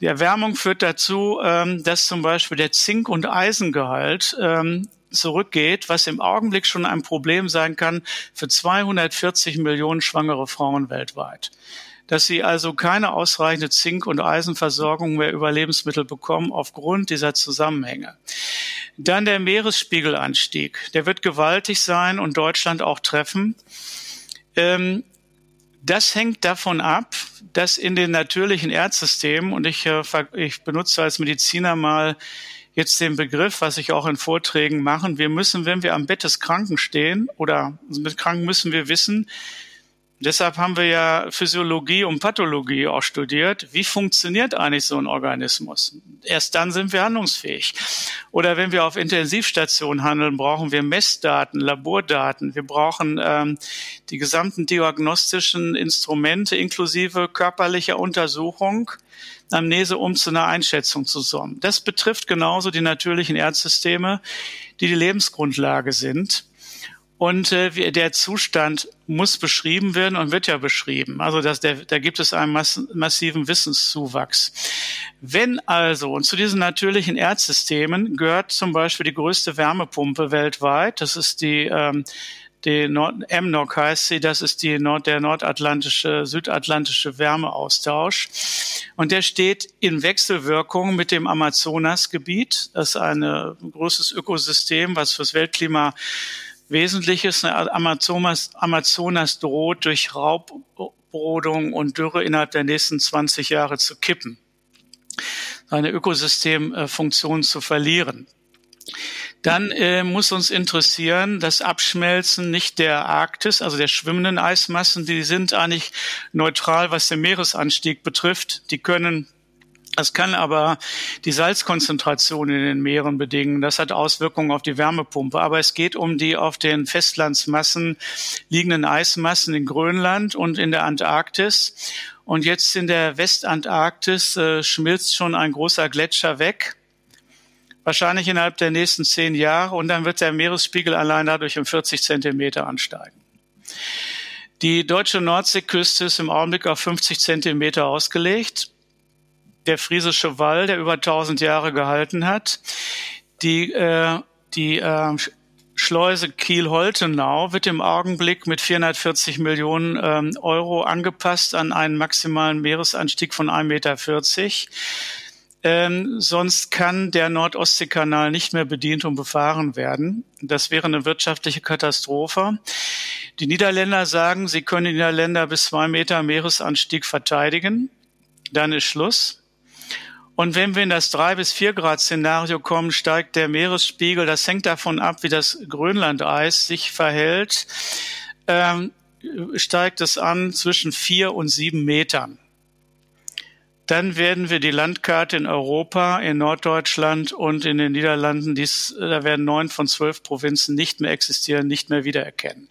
Speaker 1: Die Erwärmung führt dazu, ähm, dass zum Beispiel der Zink- und Eisengehalt ähm, zurückgeht, was im Augenblick schon ein Problem sein kann für 240 Millionen schwangere Frauen weltweit dass sie also keine ausreichende Zink- und Eisenversorgung mehr über Lebensmittel bekommen aufgrund dieser Zusammenhänge. Dann der Meeresspiegelanstieg. Der wird gewaltig sein und Deutschland auch treffen. Ähm, das hängt davon ab, dass in den natürlichen Erdsystemen, und ich, äh, ich benutze als Mediziner mal jetzt den Begriff, was ich auch in Vorträgen machen, wir müssen, wenn wir am Bett des Kranken stehen oder mit Kranken müssen wir wissen, Deshalb haben wir ja Physiologie und Pathologie auch studiert. Wie funktioniert eigentlich so ein Organismus? Erst dann sind wir handlungsfähig. Oder wenn wir auf Intensivstationen handeln, brauchen wir Messdaten, Labordaten. Wir brauchen ähm, die gesamten diagnostischen Instrumente inklusive körperlicher Untersuchung, Amnese, um zu einer Einschätzung zu kommen. Das betrifft genauso die natürlichen Erdsysteme, die die Lebensgrundlage sind. Und äh, der Zustand muss beschrieben werden und wird ja beschrieben. Also das, der, da gibt es einen mass massiven Wissenszuwachs. Wenn also, und zu diesen natürlichen Erdsystemen gehört zum Beispiel die größte Wärmepumpe weltweit, das ist die ähm, die Nord MNOC heißt sie, das ist die Nord der nordatlantische, südatlantische Wärmeaustausch. Und der steht in Wechselwirkung mit dem Amazonasgebiet. Das ist ein großes Ökosystem, was fürs Weltklima wesentlich ist. Amazonas, Amazonas droht durch Raubbrodung und Dürre innerhalb der nächsten 20 Jahre zu kippen, seine Ökosystemfunktion zu verlieren. Dann äh, muss uns interessieren, das Abschmelzen nicht der Arktis, also der schwimmenden Eismassen, die sind eigentlich neutral, was den Meeresanstieg betrifft. Die können das kann aber die Salzkonzentration in den Meeren bedingen. Das hat Auswirkungen auf die Wärmepumpe. Aber es geht um die auf den Festlandsmassen liegenden Eismassen in Grönland und in der Antarktis. Und jetzt in der Westantarktis äh, schmilzt schon ein großer Gletscher weg wahrscheinlich innerhalb der nächsten zehn Jahre und dann wird der Meeresspiegel allein dadurch um 40 Zentimeter ansteigen. Die deutsche Nordseeküste ist im Augenblick auf 50 Zentimeter ausgelegt. Der Friesische Wall, der über 1000 Jahre gehalten hat. Die, äh, die äh, Schleuse Kiel-Holtenau wird im Augenblick mit 440 Millionen ähm, Euro angepasst an einen maximalen Meeresanstieg von 1,40 Meter. Ähm, sonst kann der Nordostseekanal nicht mehr bedient und befahren werden. Das wäre eine wirtschaftliche Katastrophe. Die Niederländer sagen, sie können die Niederländer bis zwei Meter Meeresanstieg verteidigen. Dann ist Schluss. Und wenn wir in das drei bis vier Grad Szenario kommen, steigt der Meeresspiegel. Das hängt davon ab, wie das Grönlandeis sich verhält. Ähm, steigt es an zwischen vier und sieben Metern dann werden wir die Landkarte in Europa, in Norddeutschland und in den Niederlanden, dies, da werden neun von zwölf Provinzen nicht mehr existieren, nicht mehr wiedererkennen.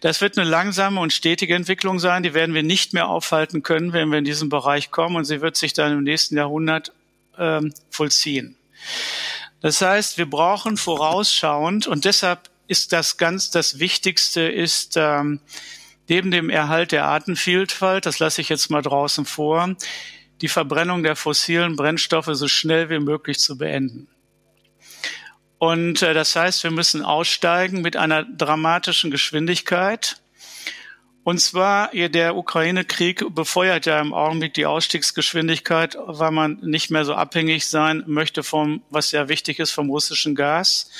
Speaker 1: Das wird eine langsame und stetige Entwicklung sein, die werden wir nicht mehr aufhalten können, wenn wir in diesen Bereich kommen und sie wird sich dann im nächsten Jahrhundert ähm, vollziehen. Das heißt, wir brauchen vorausschauend und deshalb ist das ganz das Wichtigste ist ähm, neben dem Erhalt der Artenvielfalt, das lasse ich jetzt mal draußen vor, die Verbrennung der fossilen Brennstoffe so schnell wie möglich zu beenden. Und äh, das heißt, wir müssen aussteigen mit einer dramatischen Geschwindigkeit. Und zwar der Ukraine-Krieg befeuert ja im Augenblick die Ausstiegsgeschwindigkeit, weil man nicht mehr so abhängig sein möchte vom, was ja wichtig ist, vom russischen Gas.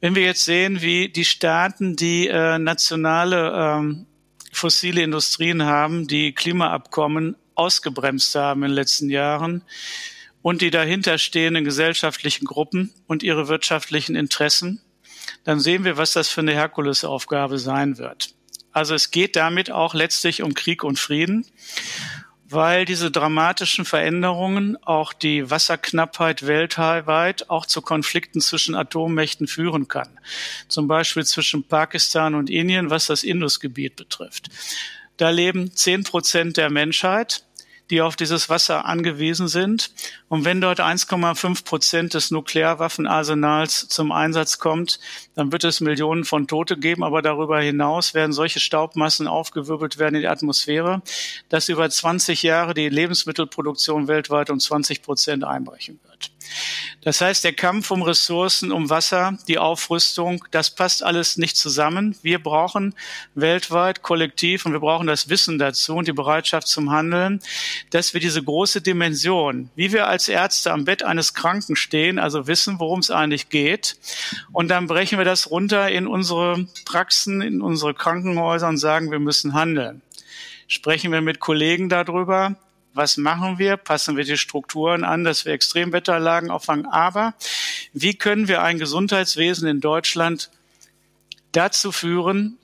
Speaker 1: Wenn wir jetzt sehen, wie die Staaten, die äh, nationale ähm, fossile Industrien haben, die Klimaabkommen ausgebremst haben in den letzten Jahren und die dahinterstehenden gesellschaftlichen Gruppen und ihre wirtschaftlichen Interessen, dann sehen wir, was das für eine Herkulesaufgabe sein wird. Also es geht damit auch letztlich um Krieg und Frieden, weil diese dramatischen Veränderungen auch die Wasserknappheit weltweit auch zu Konflikten zwischen Atommächten führen kann. Zum Beispiel zwischen Pakistan und Indien, was das Indusgebiet betrifft. Da leben zehn Prozent der Menschheit die auf dieses Wasser angewiesen sind. Und wenn dort 1,5 Prozent des Nuklearwaffenarsenals zum Einsatz kommt, dann wird es Millionen von Tote geben. Aber darüber hinaus werden solche Staubmassen aufgewirbelt werden in die Atmosphäre, dass über 20 Jahre die Lebensmittelproduktion weltweit um 20 Prozent einbrechen wird. Das heißt, der Kampf um Ressourcen, um Wasser, die Aufrüstung, das passt alles nicht zusammen. Wir brauchen weltweit kollektiv und wir brauchen das Wissen dazu und die Bereitschaft zum Handeln, dass wir diese große Dimension, wie wir als Ärzte am Bett eines Kranken stehen, also wissen, worum es eigentlich geht. Und dann brechen wir das runter in unsere Praxen, in unsere Krankenhäuser und sagen, wir müssen handeln. Sprechen wir mit Kollegen darüber, was machen wir? Passen wir die Strukturen an, dass wir Extremwetterlagen auffangen? Aber wie können wir ein Gesundheitswesen in Deutschland dazu führen,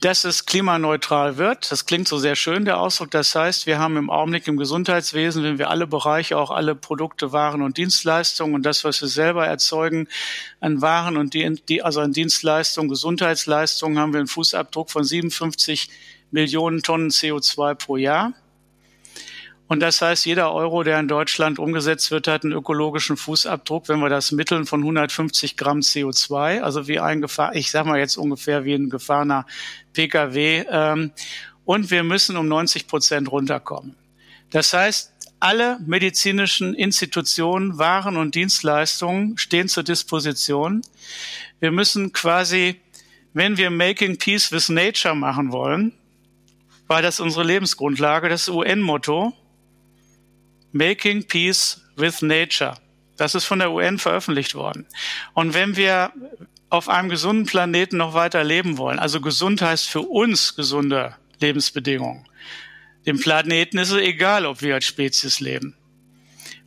Speaker 1: dass es klimaneutral wird. Das klingt so sehr schön, der Ausdruck. Das heißt, wir haben im Augenblick im Gesundheitswesen, wenn wir alle Bereiche, auch alle Produkte, Waren und Dienstleistungen und das, was wir selber erzeugen an Waren und die, also an Dienstleistungen, Gesundheitsleistungen, haben wir einen Fußabdruck von 57 Millionen Tonnen CO2 pro Jahr. Und das heißt, jeder Euro, der in Deutschland umgesetzt wird, hat einen ökologischen Fußabdruck, wenn wir das mitteln von 150 Gramm CO2, also wie ein Gefahr, ich sage mal jetzt ungefähr wie ein gefahrener Pkw. Ähm, und wir müssen um 90 Prozent runterkommen. Das heißt, alle medizinischen Institutionen, Waren und Dienstleistungen stehen zur Disposition. Wir müssen quasi wenn wir Making Peace with Nature machen wollen, war das unsere Lebensgrundlage, das UN-Motto, Making Peace with Nature. Das ist von der UN veröffentlicht worden. Und wenn wir auf einem gesunden Planeten noch weiter leben wollen, also gesund heißt für uns gesunde Lebensbedingungen, dem Planeten ist es egal, ob wir als Spezies leben.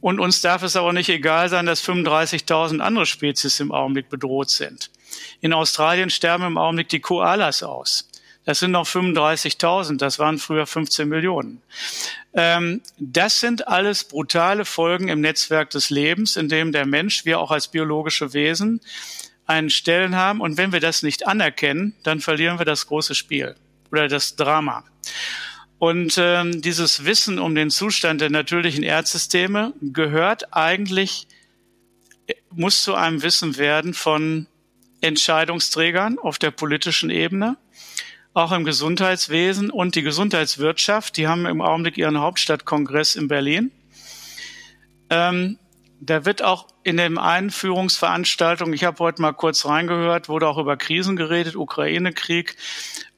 Speaker 1: Und uns darf es aber nicht egal sein, dass 35.000 andere Spezies im Augenblick bedroht sind. In Australien sterben im Augenblick die Koalas aus. Das sind noch 35.000, das waren früher 15 Millionen. Ähm, das sind alles brutale Folgen im Netzwerk des Lebens, in dem der Mensch, wir auch als biologische Wesen, einen Stellen haben. Und wenn wir das nicht anerkennen, dann verlieren wir das große Spiel oder das Drama. Und ähm, dieses Wissen um den Zustand der natürlichen Erdsysteme gehört eigentlich, muss zu einem Wissen werden von Entscheidungsträgern auf der politischen Ebene, auch im Gesundheitswesen und die Gesundheitswirtschaft. Die haben im Augenblick ihren Hauptstadtkongress in Berlin. Ähm, da wird auch in den Einführungsveranstaltungen, ich habe heute mal kurz reingehört, wurde auch über Krisen geredet, Ukraine-Krieg.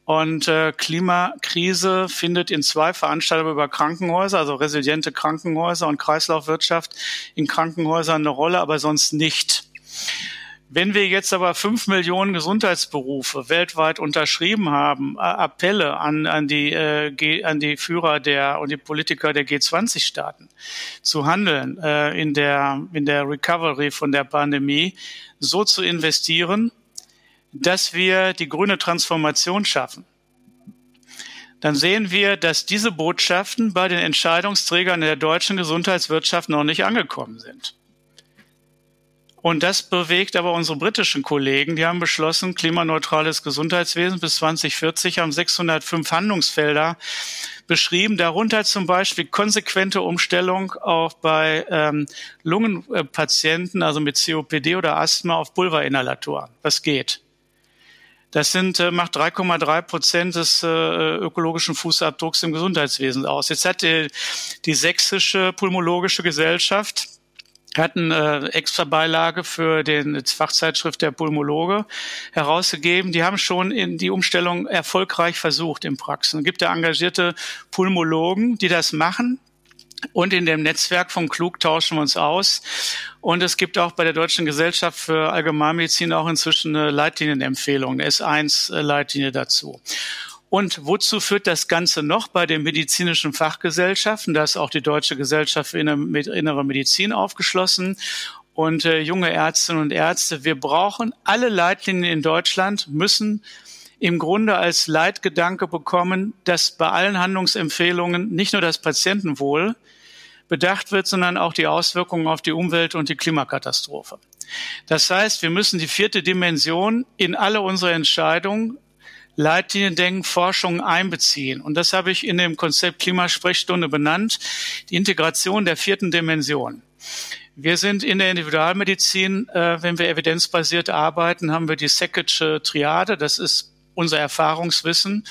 Speaker 1: Und äh, Klimakrise findet in zwei Veranstaltungen über Krankenhäuser, also resiliente Krankenhäuser und Kreislaufwirtschaft in Krankenhäusern eine Rolle, aber sonst nicht. Wenn wir jetzt aber fünf Millionen Gesundheitsberufe weltweit unterschrieben haben, äh, Appelle an, an, die, äh, an die Führer der und die Politiker der G20-Staaten zu handeln äh, in, der, in der Recovery von der Pandemie, so zu investieren, dass wir die grüne Transformation schaffen, dann sehen wir, dass diese Botschaften bei den Entscheidungsträgern der deutschen Gesundheitswirtschaft noch nicht angekommen sind. Und das bewegt aber unsere britischen Kollegen. Die haben beschlossen, klimaneutrales Gesundheitswesen bis 2040 haben 605 Handlungsfelder beschrieben, darunter zum Beispiel konsequente Umstellung auch bei ähm, Lungenpatienten, also mit COPD oder Asthma auf Pulverinhalatoren. Das geht. Das sind, äh, macht 3,3 Prozent des äh, ökologischen Fußabdrucks im Gesundheitswesen aus. Jetzt hat die, die sächsische Pulmologische Gesellschaft hat eine äh, extra Beilage für den Fachzeitschrift der Pulmologe herausgegeben. Die haben schon in die Umstellung erfolgreich versucht in Praxen. Es gibt ja engagierte Pulmologen, die das machen. Und in dem Netzwerk vom Klug tauschen wir uns aus. Und es gibt auch bei der Deutschen Gesellschaft für Allgemeinmedizin auch inzwischen eine Leitlinienempfehlung, eine S1-Leitlinie dazu. Und wozu führt das Ganze noch bei den medizinischen Fachgesellschaften? Da ist auch die Deutsche Gesellschaft für Innere Medizin aufgeschlossen und äh, junge Ärztinnen und Ärzte. Wir brauchen alle Leitlinien in Deutschland müssen im Grunde als Leitgedanke bekommen, dass bei allen Handlungsempfehlungen nicht nur das Patientenwohl bedacht wird, sondern auch die Auswirkungen auf die Umwelt und die Klimakatastrophe. Das heißt, wir müssen die vierte Dimension in alle unsere Entscheidungen Leitlinien denken, Forschung einbeziehen. Und das habe ich in dem Konzept Klimasprechstunde benannt, die Integration der vierten Dimension. Wir sind in der Individualmedizin, äh, wenn wir evidenzbasiert arbeiten, haben wir die Secage Triade. Das ist unser Erfahrungswissen.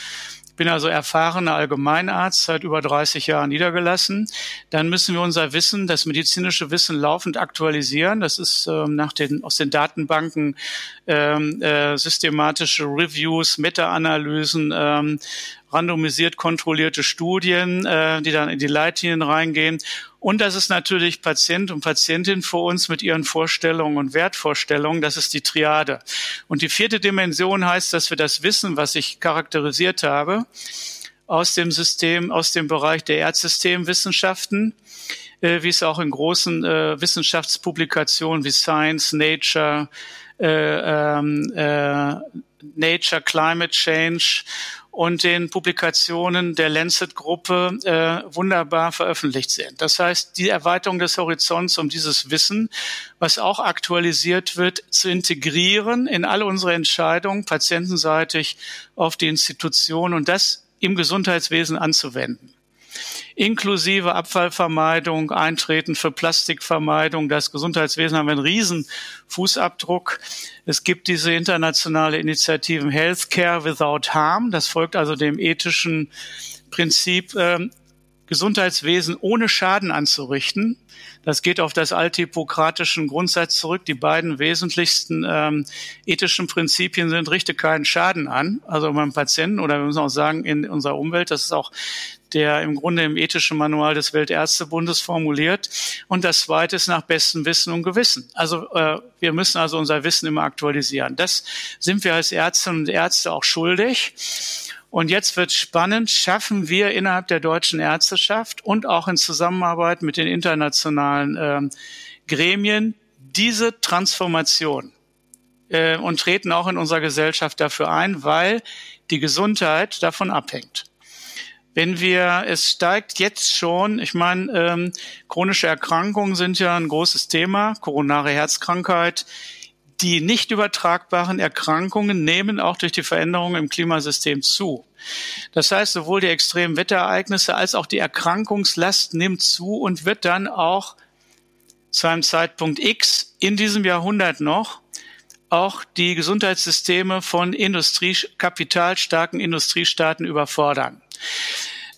Speaker 1: Ich bin also erfahrener Allgemeinarzt, seit über 30 Jahren niedergelassen. Dann müssen wir unser Wissen, das medizinische Wissen laufend aktualisieren. Das ist ähm, nach den, aus den Datenbanken ähm, äh, systematische Reviews, Meta-Analysen, ähm, randomisiert kontrollierte Studien, äh, die dann in die Leitlinien reingehen. Und das ist natürlich Patient und Patientin vor uns mit ihren Vorstellungen und Wertvorstellungen. Das ist die Triade. Und die vierte Dimension heißt, dass wir das Wissen, was ich charakterisiert habe, aus dem System, aus dem Bereich der Erdsystemwissenschaften, äh, wie es auch in großen äh, Wissenschaftspublikationen wie Science, Nature, äh, ähm, äh, Nature, Climate Change und den Publikationen der Lancet-Gruppe äh, wunderbar veröffentlicht sind. Das heißt, die Erweiterung des Horizonts, um dieses Wissen, was auch aktualisiert wird, zu integrieren in alle unsere Entscheidungen, patientenseitig auf die Institution und das im Gesundheitswesen anzuwenden inklusive Abfallvermeidung, Eintreten für Plastikvermeidung. Das Gesundheitswesen haben wir einen riesen Fußabdruck. Es gibt diese internationale Initiative Healthcare Without Harm. Das folgt also dem ethischen Prinzip, äh, Gesundheitswesen ohne Schaden anzurichten. Das geht auf das althippokratischen Grundsatz zurück. Die beiden wesentlichsten ähm, ethischen Prinzipien sind, richte keinen Schaden an, also beim Patienten oder wir müssen auch sagen in unserer Umwelt. Das ist auch der im Grunde im ethischen Manual des Weltärztebundes formuliert. Und das zweite ist nach bestem Wissen und Gewissen. Also äh, wir müssen also unser Wissen immer aktualisieren. Das sind wir als Ärztinnen und Ärzte auch schuldig. Und jetzt wird spannend, schaffen wir innerhalb der deutschen Ärzteschaft und auch in Zusammenarbeit mit den internationalen äh, Gremien diese Transformation äh, und treten auch in unserer Gesellschaft dafür ein, weil die Gesundheit davon abhängt. Wenn wir, es steigt jetzt schon, ich meine, ähm, chronische Erkrankungen sind ja ein großes Thema, koronare Herzkrankheit, die nicht übertragbaren Erkrankungen nehmen auch durch die Veränderungen im Klimasystem zu. Das heißt, sowohl die extremen Wetterereignisse als auch die Erkrankungslast nimmt zu und wird dann auch zu einem Zeitpunkt X in diesem Jahrhundert noch auch die Gesundheitssysteme von Industrie, kapitalstarken Industriestaaten überfordern.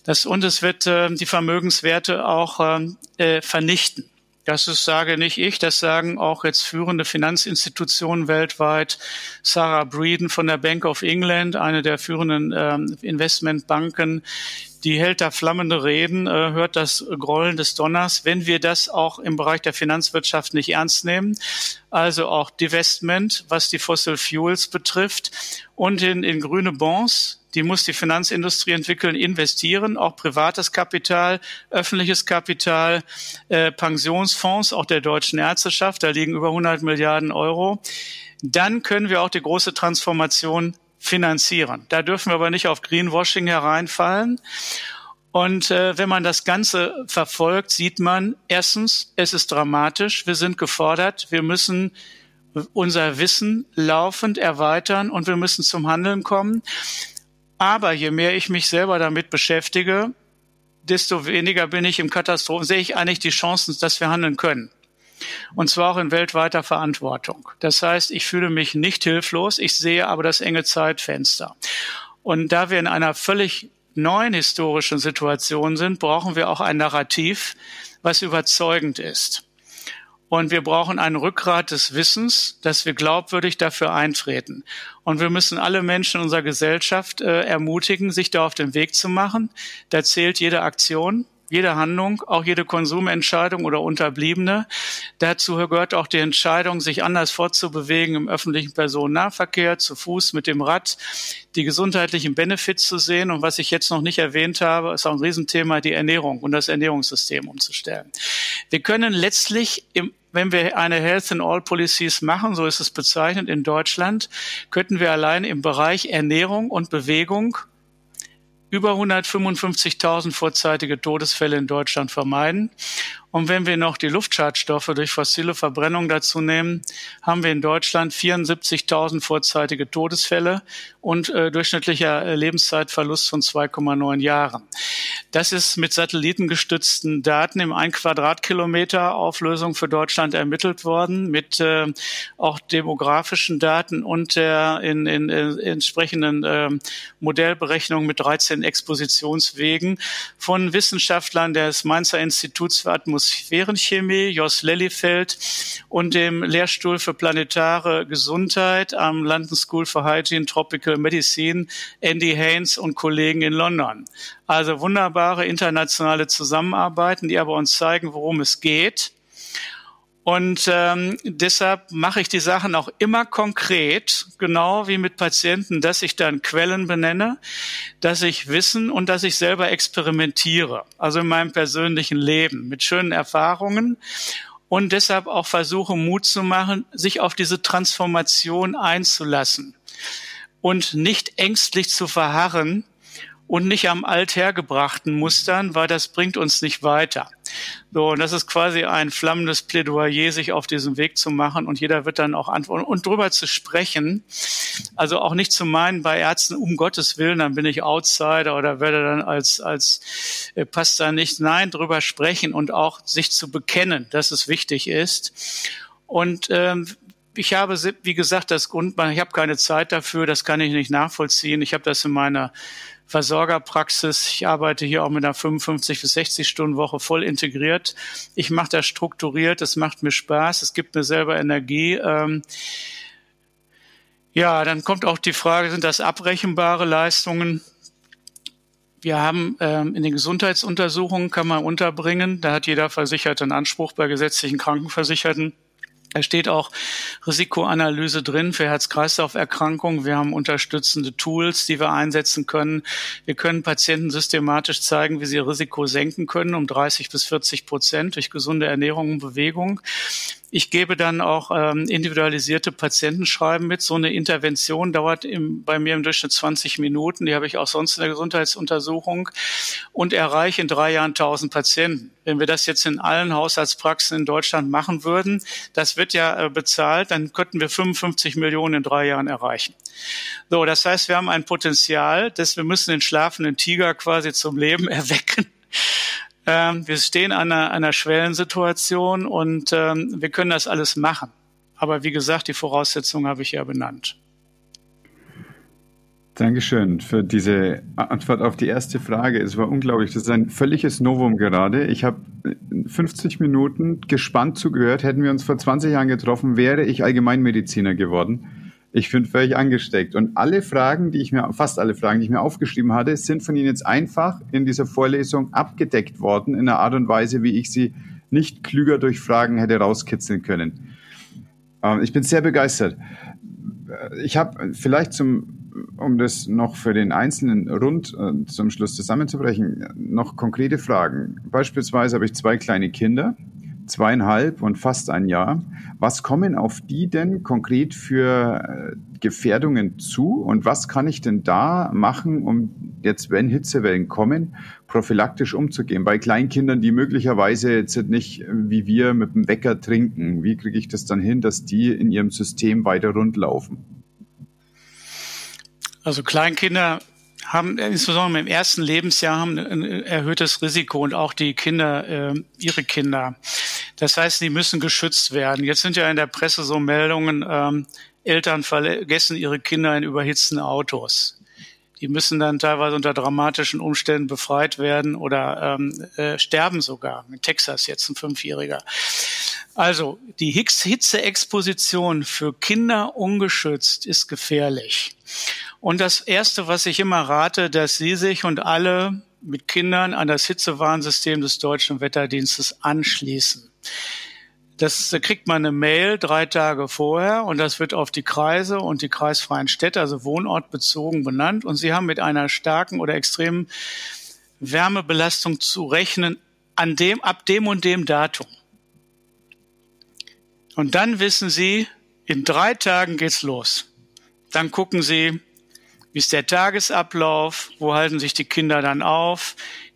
Speaker 1: Das, und es wird äh, die Vermögenswerte auch ähm, äh, vernichten. Das ist, sage nicht ich, das sagen auch jetzt führende Finanzinstitutionen weltweit. Sarah Breeden von der Bank of England, eine der führenden ähm, Investmentbanken, die hält da flammende Reden, äh, hört das Grollen des Donners. Wenn wir das auch im Bereich der Finanzwirtschaft nicht ernst nehmen, also auch Divestment, was die Fossil Fuels betrifft und in, in grüne Bonds, die muss die Finanzindustrie entwickeln, investieren, auch privates Kapital, öffentliches Kapital, äh, Pensionsfonds, auch der deutschen Ärzteschaft, da liegen über 100 Milliarden Euro. Dann können wir auch die große Transformation finanzieren. Da dürfen wir aber nicht auf Greenwashing hereinfallen. Und äh, wenn man das Ganze verfolgt, sieht man erstens, es ist dramatisch, wir sind gefordert, wir müssen unser Wissen laufend erweitern und wir müssen zum Handeln kommen. Aber je mehr ich mich selber damit beschäftige, desto weniger bin ich im Katastrophen, sehe ich eigentlich die Chancen, dass wir handeln können. Und zwar auch in weltweiter Verantwortung. Das heißt, ich fühle mich nicht hilflos, ich sehe aber das enge Zeitfenster. Und da wir in einer völlig neuen historischen Situation sind, brauchen wir auch ein Narrativ, was überzeugend ist. Und wir brauchen ein Rückgrat des Wissens, dass wir glaubwürdig dafür eintreten. Und wir müssen alle Menschen unserer Gesellschaft äh, ermutigen, sich da auf den Weg zu machen. Da zählt jede Aktion, jede Handlung, auch jede Konsumentscheidung oder unterbliebene. Dazu gehört auch die Entscheidung, sich anders fortzubewegen im öffentlichen Personennahverkehr, zu Fuß, mit dem Rad, die gesundheitlichen Benefits zu sehen. Und was ich jetzt noch nicht erwähnt habe, ist auch ein Riesenthema, die Ernährung und das Ernährungssystem umzustellen. Wir können letztlich im wenn wir eine Health in All Policies machen, so ist es bezeichnet in Deutschland, könnten wir allein im Bereich Ernährung und Bewegung über 155.000 vorzeitige Todesfälle in Deutschland vermeiden. Und wenn wir noch die Luftschadstoffe durch fossile Verbrennung dazu nehmen, haben wir in Deutschland 74.000 vorzeitige Todesfälle und äh, durchschnittlicher äh, Lebenszeitverlust von 2,9 Jahren. Das ist mit satellitengestützten Daten im 1 Quadratkilometer Auflösung für Deutschland ermittelt worden, mit äh, auch demografischen Daten und der in, in, in entsprechenden äh, Modellberechnungen mit 13 Expositionswegen von Wissenschaftlern des Mainzer Instituts für Atmosphäre Atmosphärenchemie, Jos Lellyfeld und dem Lehrstuhl für planetare Gesundheit am London School for Hygiene Tropical Medicine, Andy Haynes und Kollegen in London. Also wunderbare internationale Zusammenarbeiten, die aber uns zeigen, worum es geht und ähm, deshalb mache ich die Sachen auch immer konkret, genau wie mit Patienten, dass ich dann Quellen benenne, dass ich Wissen und dass ich selber experimentiere, also in meinem persönlichen Leben mit schönen Erfahrungen. Und deshalb auch versuche Mut zu machen, sich auf diese Transformation einzulassen und nicht ängstlich zu verharren, und nicht am althergebrachten Mustern, weil das bringt uns nicht weiter. So, und das ist quasi ein flammendes Plädoyer, sich auf diesen Weg zu machen und jeder wird dann auch antworten und drüber zu sprechen. Also auch nicht zu meinen, bei Ärzten um Gottes Willen, dann bin ich Outsider oder werde dann als, als äh, passt da nicht. Nein, drüber sprechen und auch sich zu bekennen, dass es wichtig ist. Und ähm, ich habe, wie gesagt, das Grund, ich habe keine Zeit dafür, das kann ich nicht nachvollziehen. Ich habe das in meiner Versorgerpraxis. Ich arbeite hier auch mit einer 55 bis 60 Stunden Woche voll integriert. Ich mache das strukturiert, es macht mir Spaß, es gibt mir selber Energie. Ähm, ja, dann kommt auch die Frage, sind das abrechenbare Leistungen? Wir haben ähm, in den Gesundheitsuntersuchungen kann man unterbringen, da hat jeder Versicherte einen Anspruch bei gesetzlichen Krankenversicherten. Da steht auch Risikoanalyse drin für Herz-Kreislauf-Erkrankungen. Wir haben unterstützende Tools, die wir einsetzen können. Wir können Patienten systematisch zeigen, wie sie ihr Risiko senken können um 30 bis 40 Prozent durch gesunde Ernährung und Bewegung. Ich gebe dann auch ähm, individualisierte Patientenschreiben mit. So eine Intervention dauert im, bei mir im Durchschnitt 20 Minuten. Die habe ich auch sonst in der Gesundheitsuntersuchung und erreiche in drei Jahren 1000 Patienten. Wenn wir das jetzt in allen Haushaltspraxen in Deutschland machen würden, das wird ja äh, bezahlt, dann könnten wir 55 Millionen in drei Jahren erreichen. So, das heißt, wir haben ein Potenzial, dass wir müssen den schlafenden Tiger quasi zum Leben erwecken. Ähm, wir stehen an einer, einer Schwellensituation und ähm, wir können das alles machen. Aber wie gesagt, die Voraussetzungen habe ich ja benannt.
Speaker 3: Dankeschön für diese Antwort auf die erste Frage. Es war unglaublich. Das ist ein völliges Novum gerade. Ich habe 50 Minuten gespannt zugehört. Hätten wir uns vor 20 Jahren getroffen, wäre ich Allgemeinmediziner geworden. Ich bin völlig angesteckt. Und alle Fragen, die ich mir, fast alle Fragen, die ich mir aufgeschrieben hatte, sind von Ihnen jetzt einfach in dieser Vorlesung abgedeckt worden, in einer Art und Weise, wie ich sie nicht klüger durch Fragen hätte rauskitzeln können. Ähm, ich bin sehr begeistert. Ich habe vielleicht zum, um das noch für den Einzelnen rund äh, zum Schluss zusammenzubrechen, noch konkrete Fragen. Beispielsweise habe ich zwei kleine Kinder zweieinhalb und fast ein Jahr. Was kommen auf die denn konkret für äh, Gefährdungen zu und was kann ich denn da machen, um jetzt, wenn Hitzewellen kommen, prophylaktisch umzugehen? Bei Kleinkindern, die möglicherweise jetzt nicht äh, wie wir mit dem Wecker trinken, wie kriege ich das dann hin, dass die in ihrem System weiter rundlaufen?
Speaker 1: Also Kleinkinder haben insbesondere im ersten Lebensjahr haben ein erhöhtes Risiko und auch die Kinder, äh, ihre Kinder. Das heißt, die müssen geschützt werden. Jetzt sind ja in der Presse so Meldungen, ähm, Eltern vergessen ihre Kinder in überhitzten Autos. Die müssen dann teilweise unter dramatischen Umständen befreit werden oder ähm, äh, sterben sogar. In Texas jetzt ein Fünfjähriger. Also die Hitzeexposition für Kinder ungeschützt ist gefährlich. Und das Erste, was ich immer rate, dass Sie sich und alle mit Kindern an das Hitzewarnsystem des Deutschen Wetterdienstes anschließen. Das da kriegt man eine Mail drei Tage vorher und das wird auf die Kreise und die kreisfreien Städte, also wohnortbezogen benannt. Und Sie haben mit einer starken oder extremen Wärmebelastung zu rechnen an dem, ab dem und dem Datum. Und dann wissen Sie, in drei Tagen geht's los. Dann gucken Sie, wie ist der Tagesablauf? Wo halten sich die Kinder dann auf?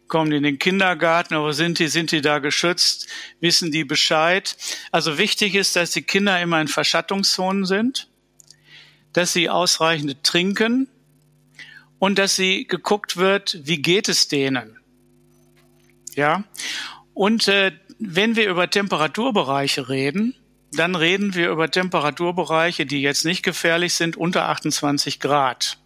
Speaker 1: Kommen die in den Kindergarten? Wo sind die? Sind die da geschützt? Wissen die Bescheid? Also wichtig ist, dass die Kinder immer in Verschattungszonen sind, dass sie ausreichend trinken und dass sie geguckt wird, wie geht es denen? Ja. Und äh, wenn wir über Temperaturbereiche reden, dann reden wir über Temperaturbereiche, die jetzt nicht gefährlich sind, unter 28 Grad.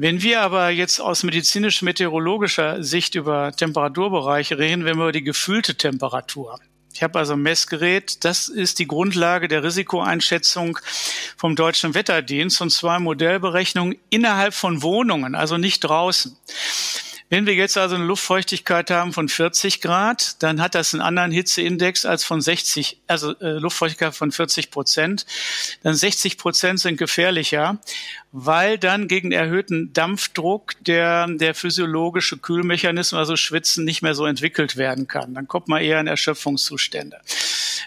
Speaker 1: Wenn wir aber jetzt aus medizinisch-meteorologischer Sicht über Temperaturbereiche reden, wenn wir über die gefühlte Temperatur. Ich habe also ein Messgerät, das ist die Grundlage der Risikoeinschätzung vom Deutschen Wetterdienst und zwar Modellberechnung innerhalb von Wohnungen, also nicht draußen. Wenn wir jetzt also eine Luftfeuchtigkeit haben von 40 Grad, dann hat das einen anderen Hitzeindex als von 60, also äh, Luftfeuchtigkeit von 40 Prozent. Dann 60 Prozent sind gefährlicher, weil dann gegen erhöhten Dampfdruck der, der physiologische Kühlmechanismus, also Schwitzen, nicht mehr so entwickelt werden kann. Dann kommt man eher in Erschöpfungszustände.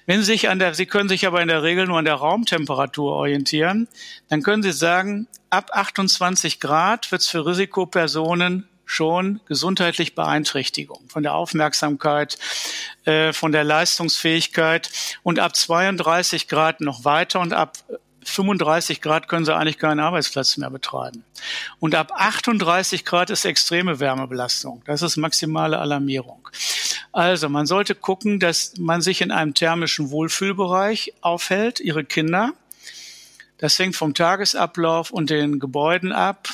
Speaker 1: Wenn Sie sich an der, Sie können sich aber in der Regel nur an der Raumtemperatur orientieren, dann können Sie sagen, ab 28 Grad wird es für Risikopersonen schon gesundheitlich Beeinträchtigung von der Aufmerksamkeit, äh, von der Leistungsfähigkeit und ab 32 Grad noch weiter und ab 35 Grad können sie eigentlich keinen Arbeitsplatz mehr betreiben. Und ab 38 Grad ist extreme Wärmebelastung. Das ist maximale Alarmierung. Also man sollte gucken, dass man sich in einem thermischen Wohlfühlbereich aufhält, ihre Kinder. Das hängt vom Tagesablauf und den Gebäuden ab.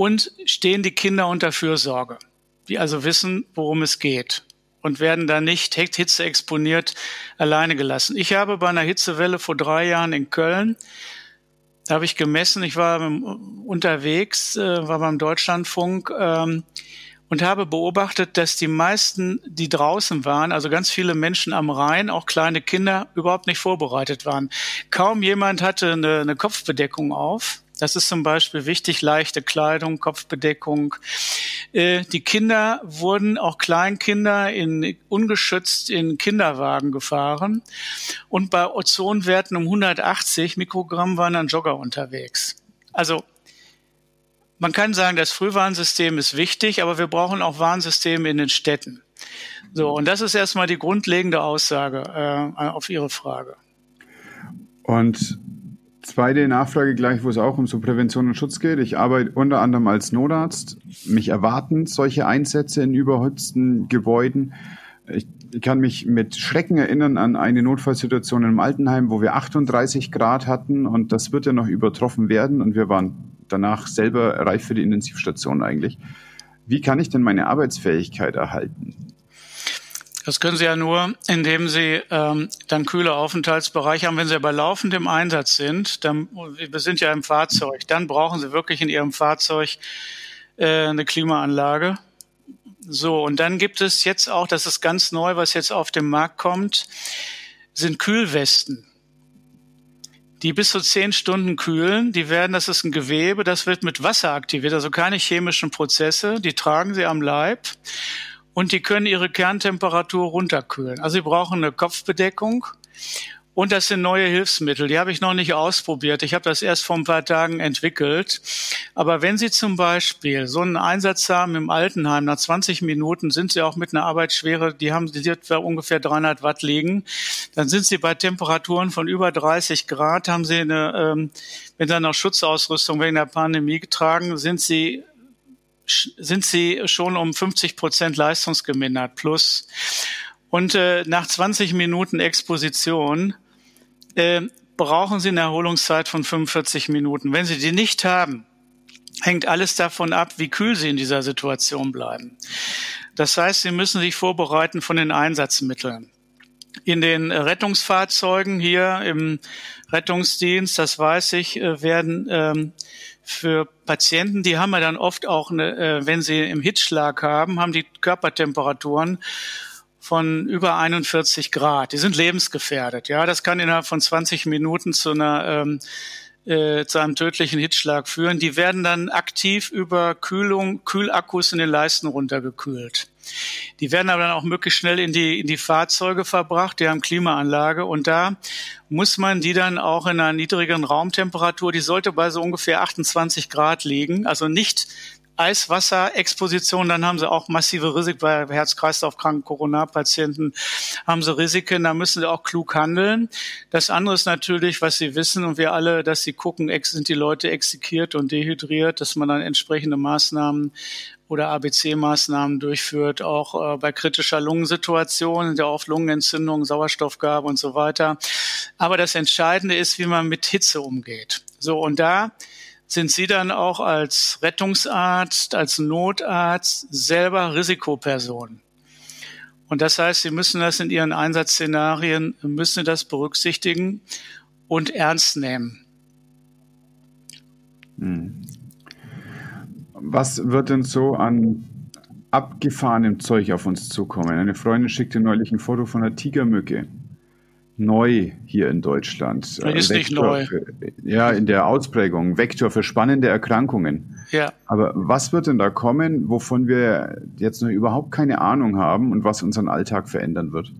Speaker 1: Und stehen die Kinder unter Fürsorge, die also wissen, worum es geht und werden da nicht Hitze exponiert alleine gelassen. Ich habe bei einer Hitzewelle vor drei Jahren in Köln, da habe ich gemessen, ich war unterwegs, äh, war beim Deutschlandfunk ähm, und habe beobachtet, dass die meisten, die draußen waren, also ganz viele Menschen am Rhein, auch kleine Kinder, überhaupt nicht vorbereitet waren. Kaum jemand hatte eine, eine Kopfbedeckung auf. Das ist zum Beispiel wichtig, leichte Kleidung, Kopfbedeckung. Äh, die Kinder wurden, auch Kleinkinder, in, ungeschützt in Kinderwagen gefahren. Und bei Ozonwerten um 180 Mikrogramm waren dann Jogger unterwegs. Also man kann sagen, das Frühwarnsystem ist wichtig, aber wir brauchen auch Warnsysteme in den Städten. So, und das ist erstmal die grundlegende Aussage äh, auf Ihre Frage.
Speaker 3: Und Zweite Nachfrage gleich, wo es auch um so Prävention und Schutz geht. Ich arbeite unter anderem als Notarzt. Mich erwarten solche Einsätze in überhitzten Gebäuden. Ich, ich kann mich mit Schrecken erinnern an eine Notfallsituation im Altenheim, wo wir 38 Grad hatten und das wird ja noch übertroffen werden und wir waren danach selber reif für die Intensivstation eigentlich. Wie kann ich denn meine Arbeitsfähigkeit erhalten?
Speaker 1: Das können Sie ja nur, indem Sie ähm, dann kühle Aufenthaltsbereiche haben. Wenn Sie aber laufend im Einsatz sind, dann, wir sind ja im Fahrzeug, dann brauchen Sie wirklich in Ihrem Fahrzeug äh, eine Klimaanlage. So, und dann gibt es jetzt auch, das ist ganz neu, was jetzt auf den Markt kommt, sind Kühlwesten die bis zu zehn Stunden kühlen. Die werden, das ist ein Gewebe, das wird mit Wasser aktiviert, also keine chemischen Prozesse. Die tragen sie am Leib und die können ihre Kerntemperatur runterkühlen. Also sie brauchen eine Kopfbedeckung und das sind neue Hilfsmittel. Die habe ich noch nicht ausprobiert. Ich habe das erst vor ein paar Tagen entwickelt. Aber wenn Sie zum Beispiel so einen Einsatz haben im Altenheim, nach 20 Minuten sind Sie auch mit einer Arbeitsschwere, die haben die wird ungefähr 300 Watt liegen, dann sind Sie bei Temperaturen von über 30 Grad, haben Sie eine, ähm, dann noch Schutzausrüstung wegen der Pandemie getragen, sind Sie sind sie schon um 50 Prozent leistungsgemindert plus. Und äh, nach 20 Minuten Exposition äh, brauchen Sie eine Erholungszeit von 45 Minuten. Wenn Sie die nicht haben, hängt alles davon ab, wie kühl Sie in dieser Situation bleiben. Das heißt, Sie müssen sich vorbereiten von den Einsatzmitteln. In den Rettungsfahrzeugen hier im Rettungsdienst, das weiß ich, äh, werden ähm, für Patienten, die haben ja dann oft auch, eine, äh, wenn sie im Hitzschlag haben, haben die Körpertemperaturen von über 41 Grad. Die sind lebensgefährdet. Ja, das kann innerhalb von 20 Minuten zu einer ähm, äh, zu einem tödlichen Hitzschlag führen. Die werden dann aktiv über Kühlung, Kühlakkus in den Leisten runtergekühlt. Die werden aber dann auch möglichst schnell in die, in die Fahrzeuge verbracht, die haben Klimaanlage. Und da muss man die dann auch in einer niedrigeren Raumtemperatur, die sollte bei so ungefähr 28 Grad liegen, also nicht Eiswasserexposition, dann haben sie auch massive Risiken bei Herz-Kreislauf-kranken Corona-Patienten, haben sie Risiken, da müssen sie auch klug handeln. Das andere ist natürlich, was sie wissen und wir alle, dass sie gucken, sind die Leute exekiert und dehydriert, dass man dann entsprechende Maßnahmen oder ABC-Maßnahmen durchführt, auch äh, bei kritischer Lungensituation, der oft Lungenentzündung, Sauerstoffgabe und so weiter. Aber das Entscheidende ist, wie man mit Hitze umgeht. So, und da sind Sie dann auch als Rettungsarzt, als Notarzt selber Risikoperson. Und das heißt, Sie müssen das in Ihren Einsatzszenarien, müssen das berücksichtigen und ernst nehmen.
Speaker 3: Hm. Was wird denn so an abgefahrenem Zeug auf uns zukommen? Eine Freundin schickte neulich ein Foto von einer Tigermücke. Neu hier in Deutschland.
Speaker 1: ist Vektor nicht neu.
Speaker 3: Für, ja, in der Ausprägung. Vektor für spannende Erkrankungen.
Speaker 1: Ja.
Speaker 3: Aber was wird denn da kommen, wovon wir jetzt noch überhaupt keine Ahnung haben und was unseren Alltag verändern wird?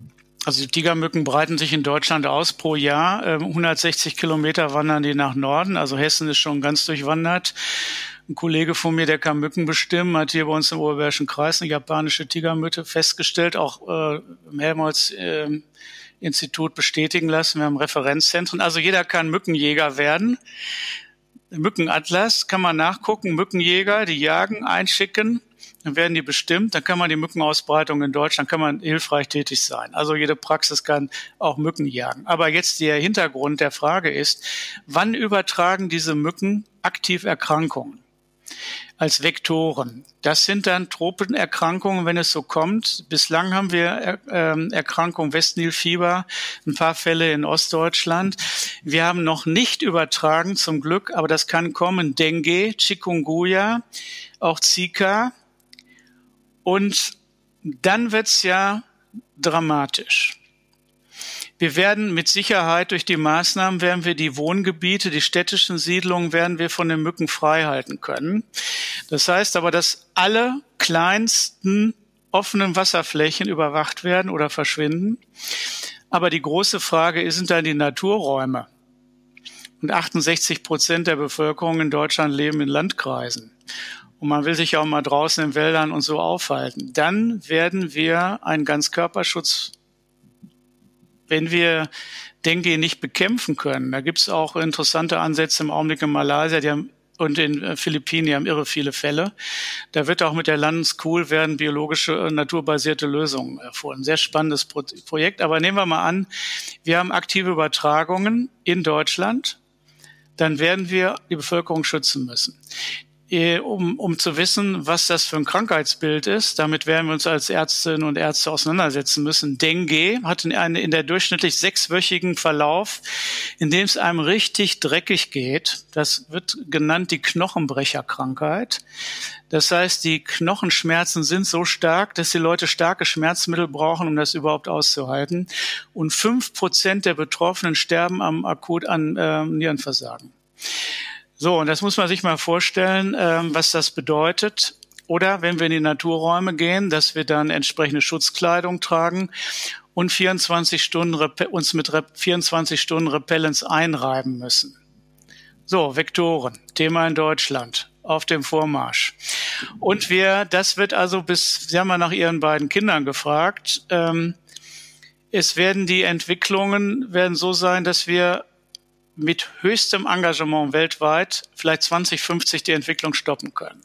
Speaker 1: Also die Tigermücken breiten sich in Deutschland aus pro Jahr. 160 ähm, Kilometer wandern die nach Norden. Also Hessen ist schon ganz durchwandert. Ein Kollege von mir, der kann Mücken bestimmen, hat hier bei uns im Oberbergischen Kreis eine japanische Tigermütte festgestellt, auch äh, mehrmals äh, Institut bestätigen lassen. Wir haben Referenzzentren. Also jeder kann Mückenjäger werden. Mückenatlas kann man nachgucken. Mückenjäger, die jagen, einschicken. Dann werden die bestimmt. Dann kann man die Mückenausbreitung in Deutschland, kann man hilfreich tätig sein. Also jede Praxis kann auch Mücken jagen. Aber jetzt der Hintergrund der Frage ist, wann übertragen diese Mücken aktiv Erkrankungen? Als Vektoren. Das sind dann Tropenerkrankungen, wenn es so kommt. Bislang haben wir äh, Erkrankungen Westnilfieber, ein paar Fälle in Ostdeutschland. Wir haben noch nicht übertragen, zum Glück, aber das kann kommen. Dengue, Chikungunya, auch Zika. Und dann wird's ja dramatisch. Wir werden mit Sicherheit durch die Maßnahmen werden wir die Wohngebiete, die städtischen Siedlungen werden wir von den Mücken frei halten können. Das heißt aber, dass alle kleinsten offenen Wasserflächen überwacht werden oder verschwinden. Aber die große Frage ist, sind dann die Naturräume? Und 68 Prozent der Bevölkerung in Deutschland leben in Landkreisen. Und man will sich auch mal draußen in Wäldern und so aufhalten. Dann werden wir einen Ganzkörperschutz wenn wir Dengue nicht bekämpfen können, da gibt es auch interessante Ansätze im Augenblick in Malaysia, die haben und in äh, Philippinen, die haben irre viele Fälle. Da wird auch mit der Landesschool werden biologische, äh, naturbasierte Lösungen erfolgen. Sehr spannendes Pro Projekt. Aber nehmen wir mal an, wir haben aktive Übertragungen in Deutschland. Dann werden wir die Bevölkerung schützen müssen. Äh, um, um zu wissen, was das für ein Krankheitsbild ist. Damit werden wir uns als Ärztinnen und Ärzte auseinandersetzen müssen. Dengue hat in, eine, in der durchschnittlich sechswöchigen Verlauf, in dem es einem richtig dreckig geht. Das wird genannt die Knochenbrecherkrankheit. Das heißt, die Knochenschmerzen sind so stark, dass die Leute starke Schmerzmittel brauchen, um das überhaupt auszuhalten. Und fünf Prozent der Betroffenen sterben am akut an äh, Nierenversagen. So, und das muss man sich mal vorstellen, ähm, was das bedeutet. Oder wenn wir in die Naturräume gehen, dass wir dann entsprechende Schutzkleidung tragen und 24 Stunden uns mit 24 Stunden Repellents einreiben müssen. So, Vektoren, Thema in Deutschland auf dem Vormarsch. Und wir, das wird also bis, Sie haben mal nach Ihren beiden Kindern gefragt, ähm, es werden die Entwicklungen werden so sein, dass wir mit höchstem Engagement weltweit vielleicht 2050 die Entwicklung stoppen können.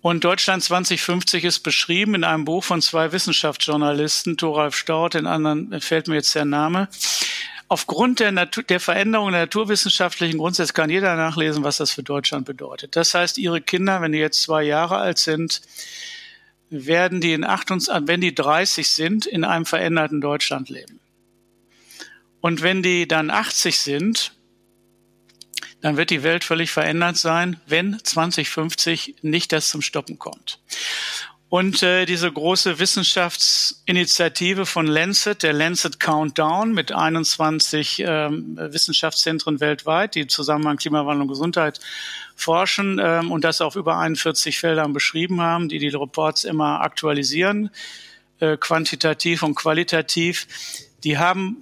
Speaker 1: Und Deutschland 2050 ist beschrieben in einem Buch von zwei Wissenschaftsjournalisten, Thoralf Staud, den anderen fällt mir jetzt der Name. Aufgrund der, Natur, der Veränderung der naturwissenschaftlichen Grundsätze kann jeder nachlesen, was das für Deutschland bedeutet. Das heißt, ihre Kinder, wenn die jetzt zwei Jahre alt sind, werden die in 28, wenn die 30 sind, in einem veränderten Deutschland leben. Und wenn die dann 80 sind, dann wird die Welt völlig verändert sein, wenn 2050 nicht das zum Stoppen kommt. Und äh, diese große Wissenschaftsinitiative von Lancet, der Lancet Countdown mit 21 ähm, Wissenschaftszentren weltweit, die im Zusammenhang Klimawandel und Gesundheit forschen ähm, und das auf über 41 Feldern beschrieben haben, die die Reports immer aktualisieren, äh, quantitativ und qualitativ. Die haben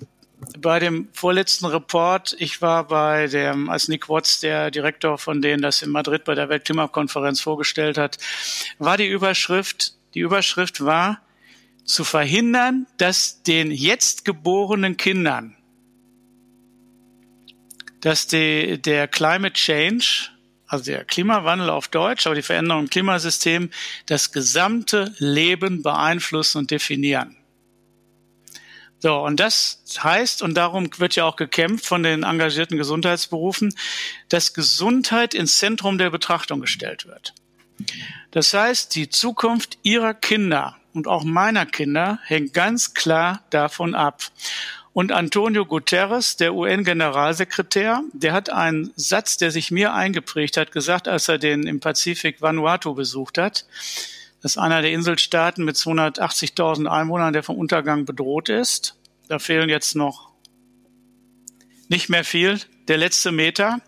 Speaker 1: bei dem vorletzten Report, ich war bei dem, als Nick Watts, der Direktor von denen das in Madrid bei der Weltklimakonferenz vorgestellt hat, war die Überschrift, die Überschrift war, zu verhindern, dass den jetzt geborenen Kindern, dass die, der Climate Change, also der Klimawandel auf Deutsch, aber die Veränderung im Klimasystem, das gesamte Leben beeinflussen und definieren. So, und das heißt, und darum wird ja auch gekämpft von den engagierten Gesundheitsberufen, dass Gesundheit ins Zentrum der Betrachtung gestellt wird. Das heißt, die Zukunft ihrer Kinder und auch meiner Kinder hängt ganz klar davon ab. Und Antonio Guterres, der UN-Generalsekretär, der hat einen Satz, der sich mir eingeprägt hat, gesagt, als er den im Pazifik Vanuatu besucht hat. Das ist einer der Inselstaaten mit 280.000 Einwohnern, der vom Untergang bedroht ist. Da fehlen jetzt noch nicht mehr viel, der letzte Meter.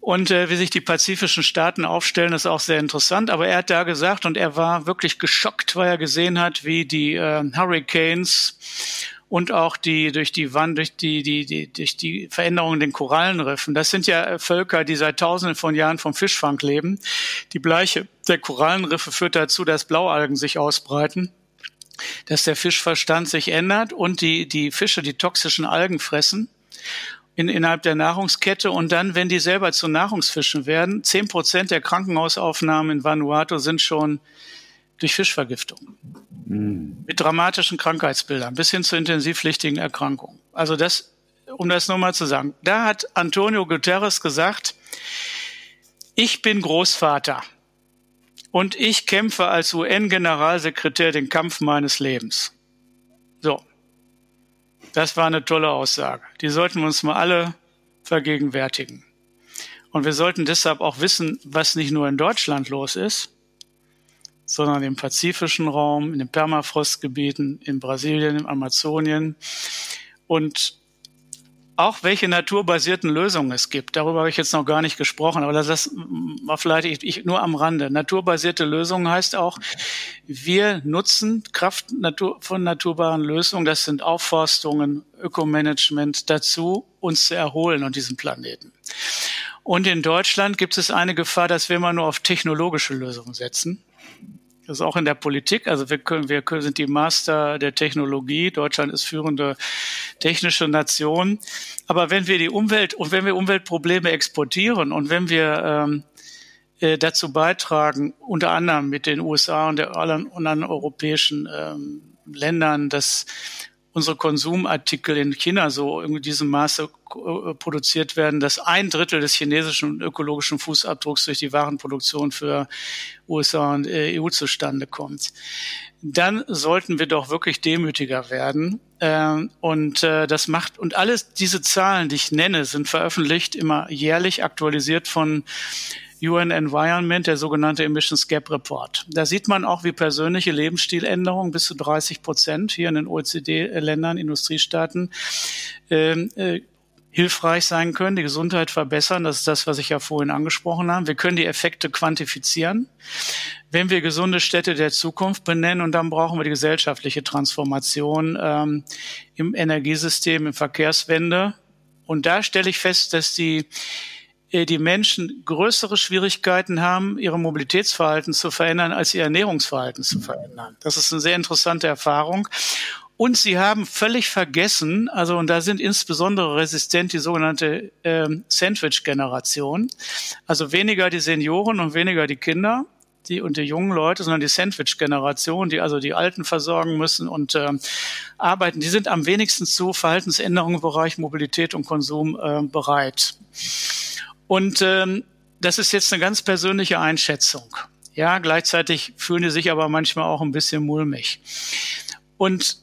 Speaker 1: Und äh, wie sich die pazifischen Staaten aufstellen, ist auch sehr interessant. Aber er hat da gesagt, und er war wirklich geschockt, weil er gesehen hat, wie die äh, Hurricanes und auch die durch die Wand, durch die, die, die, durch die Veränderungen in den Korallenriffen. Das sind ja Völker, die seit tausenden von Jahren vom Fischfang leben. Die Bleiche der Korallenriffe führt dazu, dass Blaualgen sich ausbreiten. dass der Fischverstand sich ändert und die, die Fische die toxischen Algen fressen in, innerhalb der Nahrungskette und dann, wenn die selber zu Nahrungsfischen werden, zehn Prozent der Krankenhausaufnahmen in Vanuatu sind schon durch Fischvergiftung. Mhm. Mit dramatischen Krankheitsbildern bis hin zu intensivpflichtigen Erkrankungen. Also das, um das nochmal zu sagen, da hat Antonio Guterres gesagt, ich bin Großvater und ich kämpfe als UN-Generalsekretär den Kampf meines Lebens. So. Das war eine tolle Aussage. Die sollten wir uns mal alle vergegenwärtigen. Und wir sollten deshalb auch wissen, was nicht nur in Deutschland los ist, sondern im pazifischen Raum, in den Permafrostgebieten, in Brasilien, im Amazonien und auch welche naturbasierten Lösungen es gibt. Darüber habe ich jetzt noch gar nicht gesprochen, aber das war vielleicht ich, nur am Rande. Naturbasierte Lösungen heißt auch, wir nutzen Kraft von naturbaren Lösungen, das sind Aufforstungen, Ökomanagement dazu, uns zu erholen und diesen Planeten. Und in Deutschland gibt es eine Gefahr, dass wir immer nur auf technologische Lösungen setzen. Das ist auch in der Politik. Also wir können, wir sind die Master der Technologie. Deutschland ist führende technische Nation. Aber wenn wir die Umwelt und wenn wir Umweltprobleme exportieren und wenn wir ähm, äh, dazu beitragen, unter anderem mit den USA und der anderen, europäischen ähm, Ländern, dass unsere Konsumartikel in China so in diesem Maße äh, produziert werden, dass ein Drittel des chinesischen ökologischen Fußabdrucks durch die Warenproduktion für USA und äh, EU zustande kommt. Dann sollten wir doch wirklich demütiger werden. Ähm, und äh, das macht, und alles diese Zahlen, die ich nenne, sind veröffentlicht, immer jährlich aktualisiert von UN Environment, der sogenannte Emissions Gap Report. Da sieht man auch, wie persönliche Lebensstiländerungen bis zu 30 Prozent hier in den OECD-Ländern, Industriestaaten, ähm, äh, hilfreich sein können, die Gesundheit verbessern. Das ist das, was ich ja vorhin angesprochen habe. Wir können die Effekte quantifizieren, wenn wir gesunde Städte der Zukunft benennen. Und dann brauchen wir die gesellschaftliche Transformation ähm, im Energiesystem, im Verkehrswende. Und da stelle ich fest, dass die die Menschen größere Schwierigkeiten haben, ihre Mobilitätsverhalten zu verändern, als ihr Ernährungsverhalten zu verändern. Das ist eine sehr interessante Erfahrung. Und sie haben völlig vergessen, also und da sind insbesondere resistent die sogenannte ähm, Sandwich-Generation, also weniger die Senioren und weniger die Kinder, die und die jungen Leute, sondern die Sandwich-Generation, die also die Alten versorgen müssen und äh, arbeiten, die sind am wenigsten zu Verhaltensänderungen im Bereich Mobilität und Konsum äh, bereit. Und ähm, das ist jetzt eine ganz persönliche Einschätzung. Ja, gleichzeitig fühlen die sich aber manchmal auch ein bisschen mulmig. Und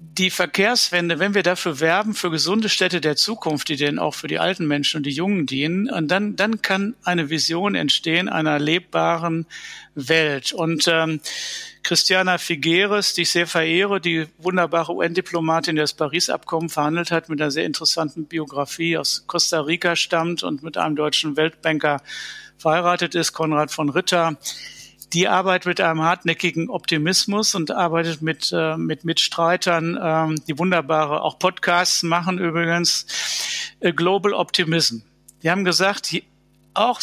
Speaker 1: die Verkehrswende, wenn wir dafür werben, für gesunde Städte der Zukunft, die denn auch für die alten Menschen und die Jungen dienen, und dann, dann kann eine Vision entstehen einer lebbaren Welt. Und ähm, Christiana Figueres, die ich sehr verehre, die wunderbare UN-Diplomatin, die das Paris-Abkommen verhandelt hat, mit einer sehr interessanten Biografie aus Costa Rica stammt und mit einem deutschen Weltbanker verheiratet ist, Konrad von Ritter die arbeitet mit einem hartnäckigen Optimismus und arbeitet mit, äh, mit Mitstreitern, äh, die wunderbare auch Podcasts machen übrigens, äh, Global Optimism. Die haben gesagt, auch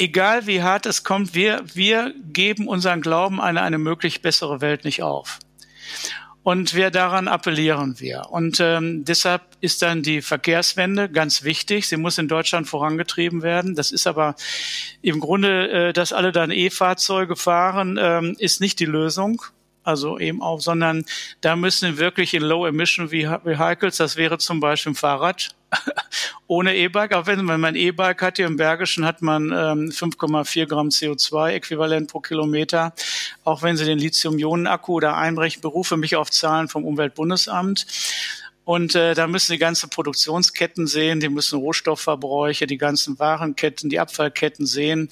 Speaker 1: egal wie hart es kommt, wir, wir geben unseren Glauben an eine möglich bessere Welt nicht auf. Und wir daran appellieren wir. Und ähm, deshalb ist dann die Verkehrswende ganz wichtig. Sie muss in Deutschland vorangetrieben werden. Das ist aber im Grunde, äh, dass alle dann E-Fahrzeuge fahren, ähm, ist nicht die Lösung also eben auch, sondern da müssen wirklich in Low-Emission Vehicles, das wäre zum Beispiel ein Fahrrad ohne E-Bike, auch wenn man ein E-Bike hat, hier im Bergischen hat man ähm, 5,4 Gramm CO2-Äquivalent pro Kilometer, auch wenn Sie den Lithium-Ionen-Akku da einbrechen, berufe mich auf Zahlen vom Umweltbundesamt. Und äh, da müssen die ganzen Produktionsketten sehen, die müssen Rohstoffverbräuche, die ganzen Warenketten, die Abfallketten sehen.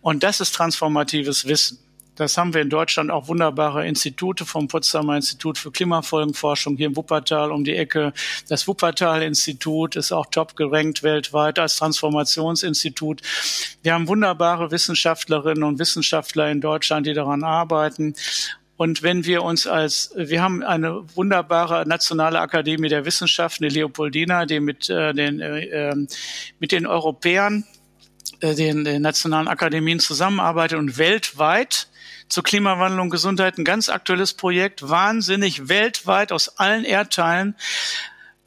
Speaker 1: Und das ist transformatives Wissen. Das haben wir in Deutschland auch wunderbare Institute vom Potsdamer Institut für Klimafolgenforschung hier im Wuppertal um die Ecke. Das Wuppertal-Institut ist auch top gerankt weltweit als Transformationsinstitut. Wir haben wunderbare Wissenschaftlerinnen und Wissenschaftler in Deutschland, die daran arbeiten. Und wenn wir uns als, wir haben eine wunderbare nationale Akademie der Wissenschaften, die Leopoldina, die mit äh, den, äh, ähm, mit den Europäern äh, den, den nationalen Akademien zusammenarbeitet und weltweit zur Klimawandel und Gesundheit ein ganz aktuelles Projekt, wahnsinnig weltweit aus allen Erdteilen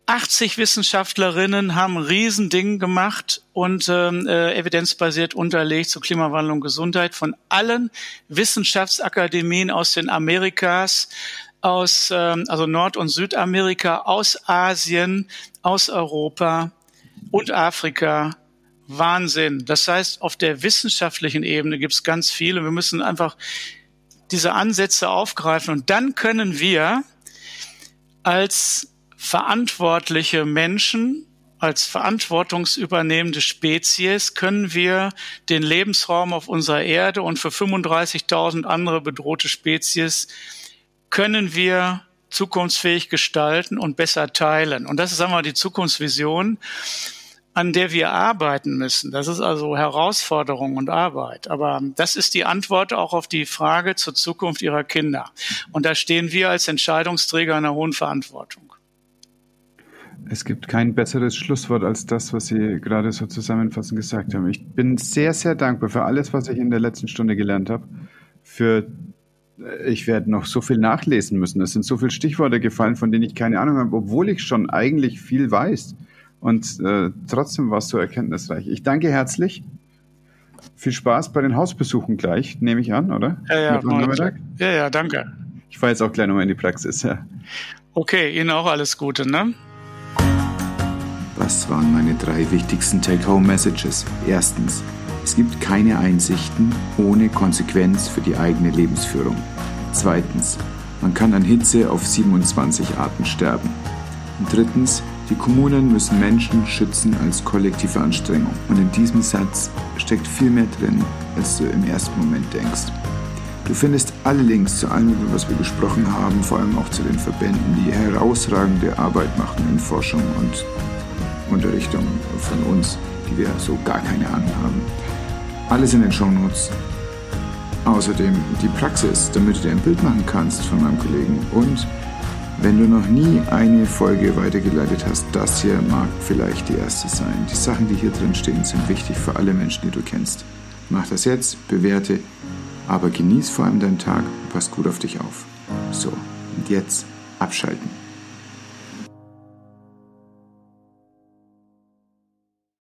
Speaker 1: 80 Wissenschaftlerinnen haben ein Riesending gemacht und ähm, äh, evidenzbasiert unterlegt zu Klimawandel und Gesundheit von allen Wissenschaftsakademien aus den Amerikas, aus ähm, also Nord- und Südamerika, aus Asien, aus Europa und Afrika. Wahnsinn. Das heißt, auf der wissenschaftlichen Ebene gibt es ganz viele. Wir müssen einfach diese Ansätze aufgreifen und dann können wir als verantwortliche Menschen, als verantwortungsübernehmende Spezies können wir den Lebensraum auf unserer Erde und für 35.000 andere bedrohte Spezies können wir zukunftsfähig gestalten und besser teilen. Und das ist, sagen wir mal, die Zukunftsvision, an der wir arbeiten müssen. Das ist also Herausforderung und Arbeit. Aber das ist die Antwort auch auf die Frage zur Zukunft ihrer Kinder. Und da stehen wir als Entscheidungsträger in einer hohen Verantwortung.
Speaker 3: Es gibt kein besseres Schlusswort als das, was Sie gerade so zusammenfassend gesagt haben. Ich bin sehr, sehr dankbar für alles, was ich in der letzten Stunde gelernt habe. Für ich werde noch so viel nachlesen müssen. Es sind so viele Stichworte gefallen, von denen ich keine Ahnung habe, obwohl ich schon eigentlich viel weiß. Und äh, trotzdem war es so erkenntnisreich. Ich danke herzlich. Viel Spaß bei den Hausbesuchen gleich, nehme ich an, oder?
Speaker 1: Ja, ja, ja, ja, danke.
Speaker 3: Ich fahre jetzt auch gleich nochmal in die Praxis. Ja.
Speaker 1: Okay, Ihnen auch alles Gute, ne?
Speaker 2: Das waren meine drei wichtigsten Take-Home-Messages. Erstens, es gibt keine Einsichten ohne Konsequenz für die eigene Lebensführung. Zweitens, man kann an Hitze auf 27 Arten sterben. Und drittens, die Kommunen müssen Menschen schützen als kollektive Anstrengung. Und in diesem Satz steckt viel mehr drin, als du im ersten Moment denkst. Du findest alle Links zu allem, über was wir gesprochen haben, vor allem auch zu den Verbänden, die herausragende Arbeit machen in Forschung und Unterrichtung von uns, die wir so gar keine Ahnung haben. Alles in den Shownotes. Außerdem die Praxis, damit du dir ein Bild machen kannst von meinem Kollegen. Und wenn du noch nie eine Folge weitergeleitet hast, das hier mag vielleicht die erste sein. Die Sachen, die hier drin stehen, sind wichtig für alle Menschen, die du kennst. Mach das jetzt, bewerte, aber genieß vor allem deinen Tag und pass gut auf dich auf. So, und jetzt abschalten.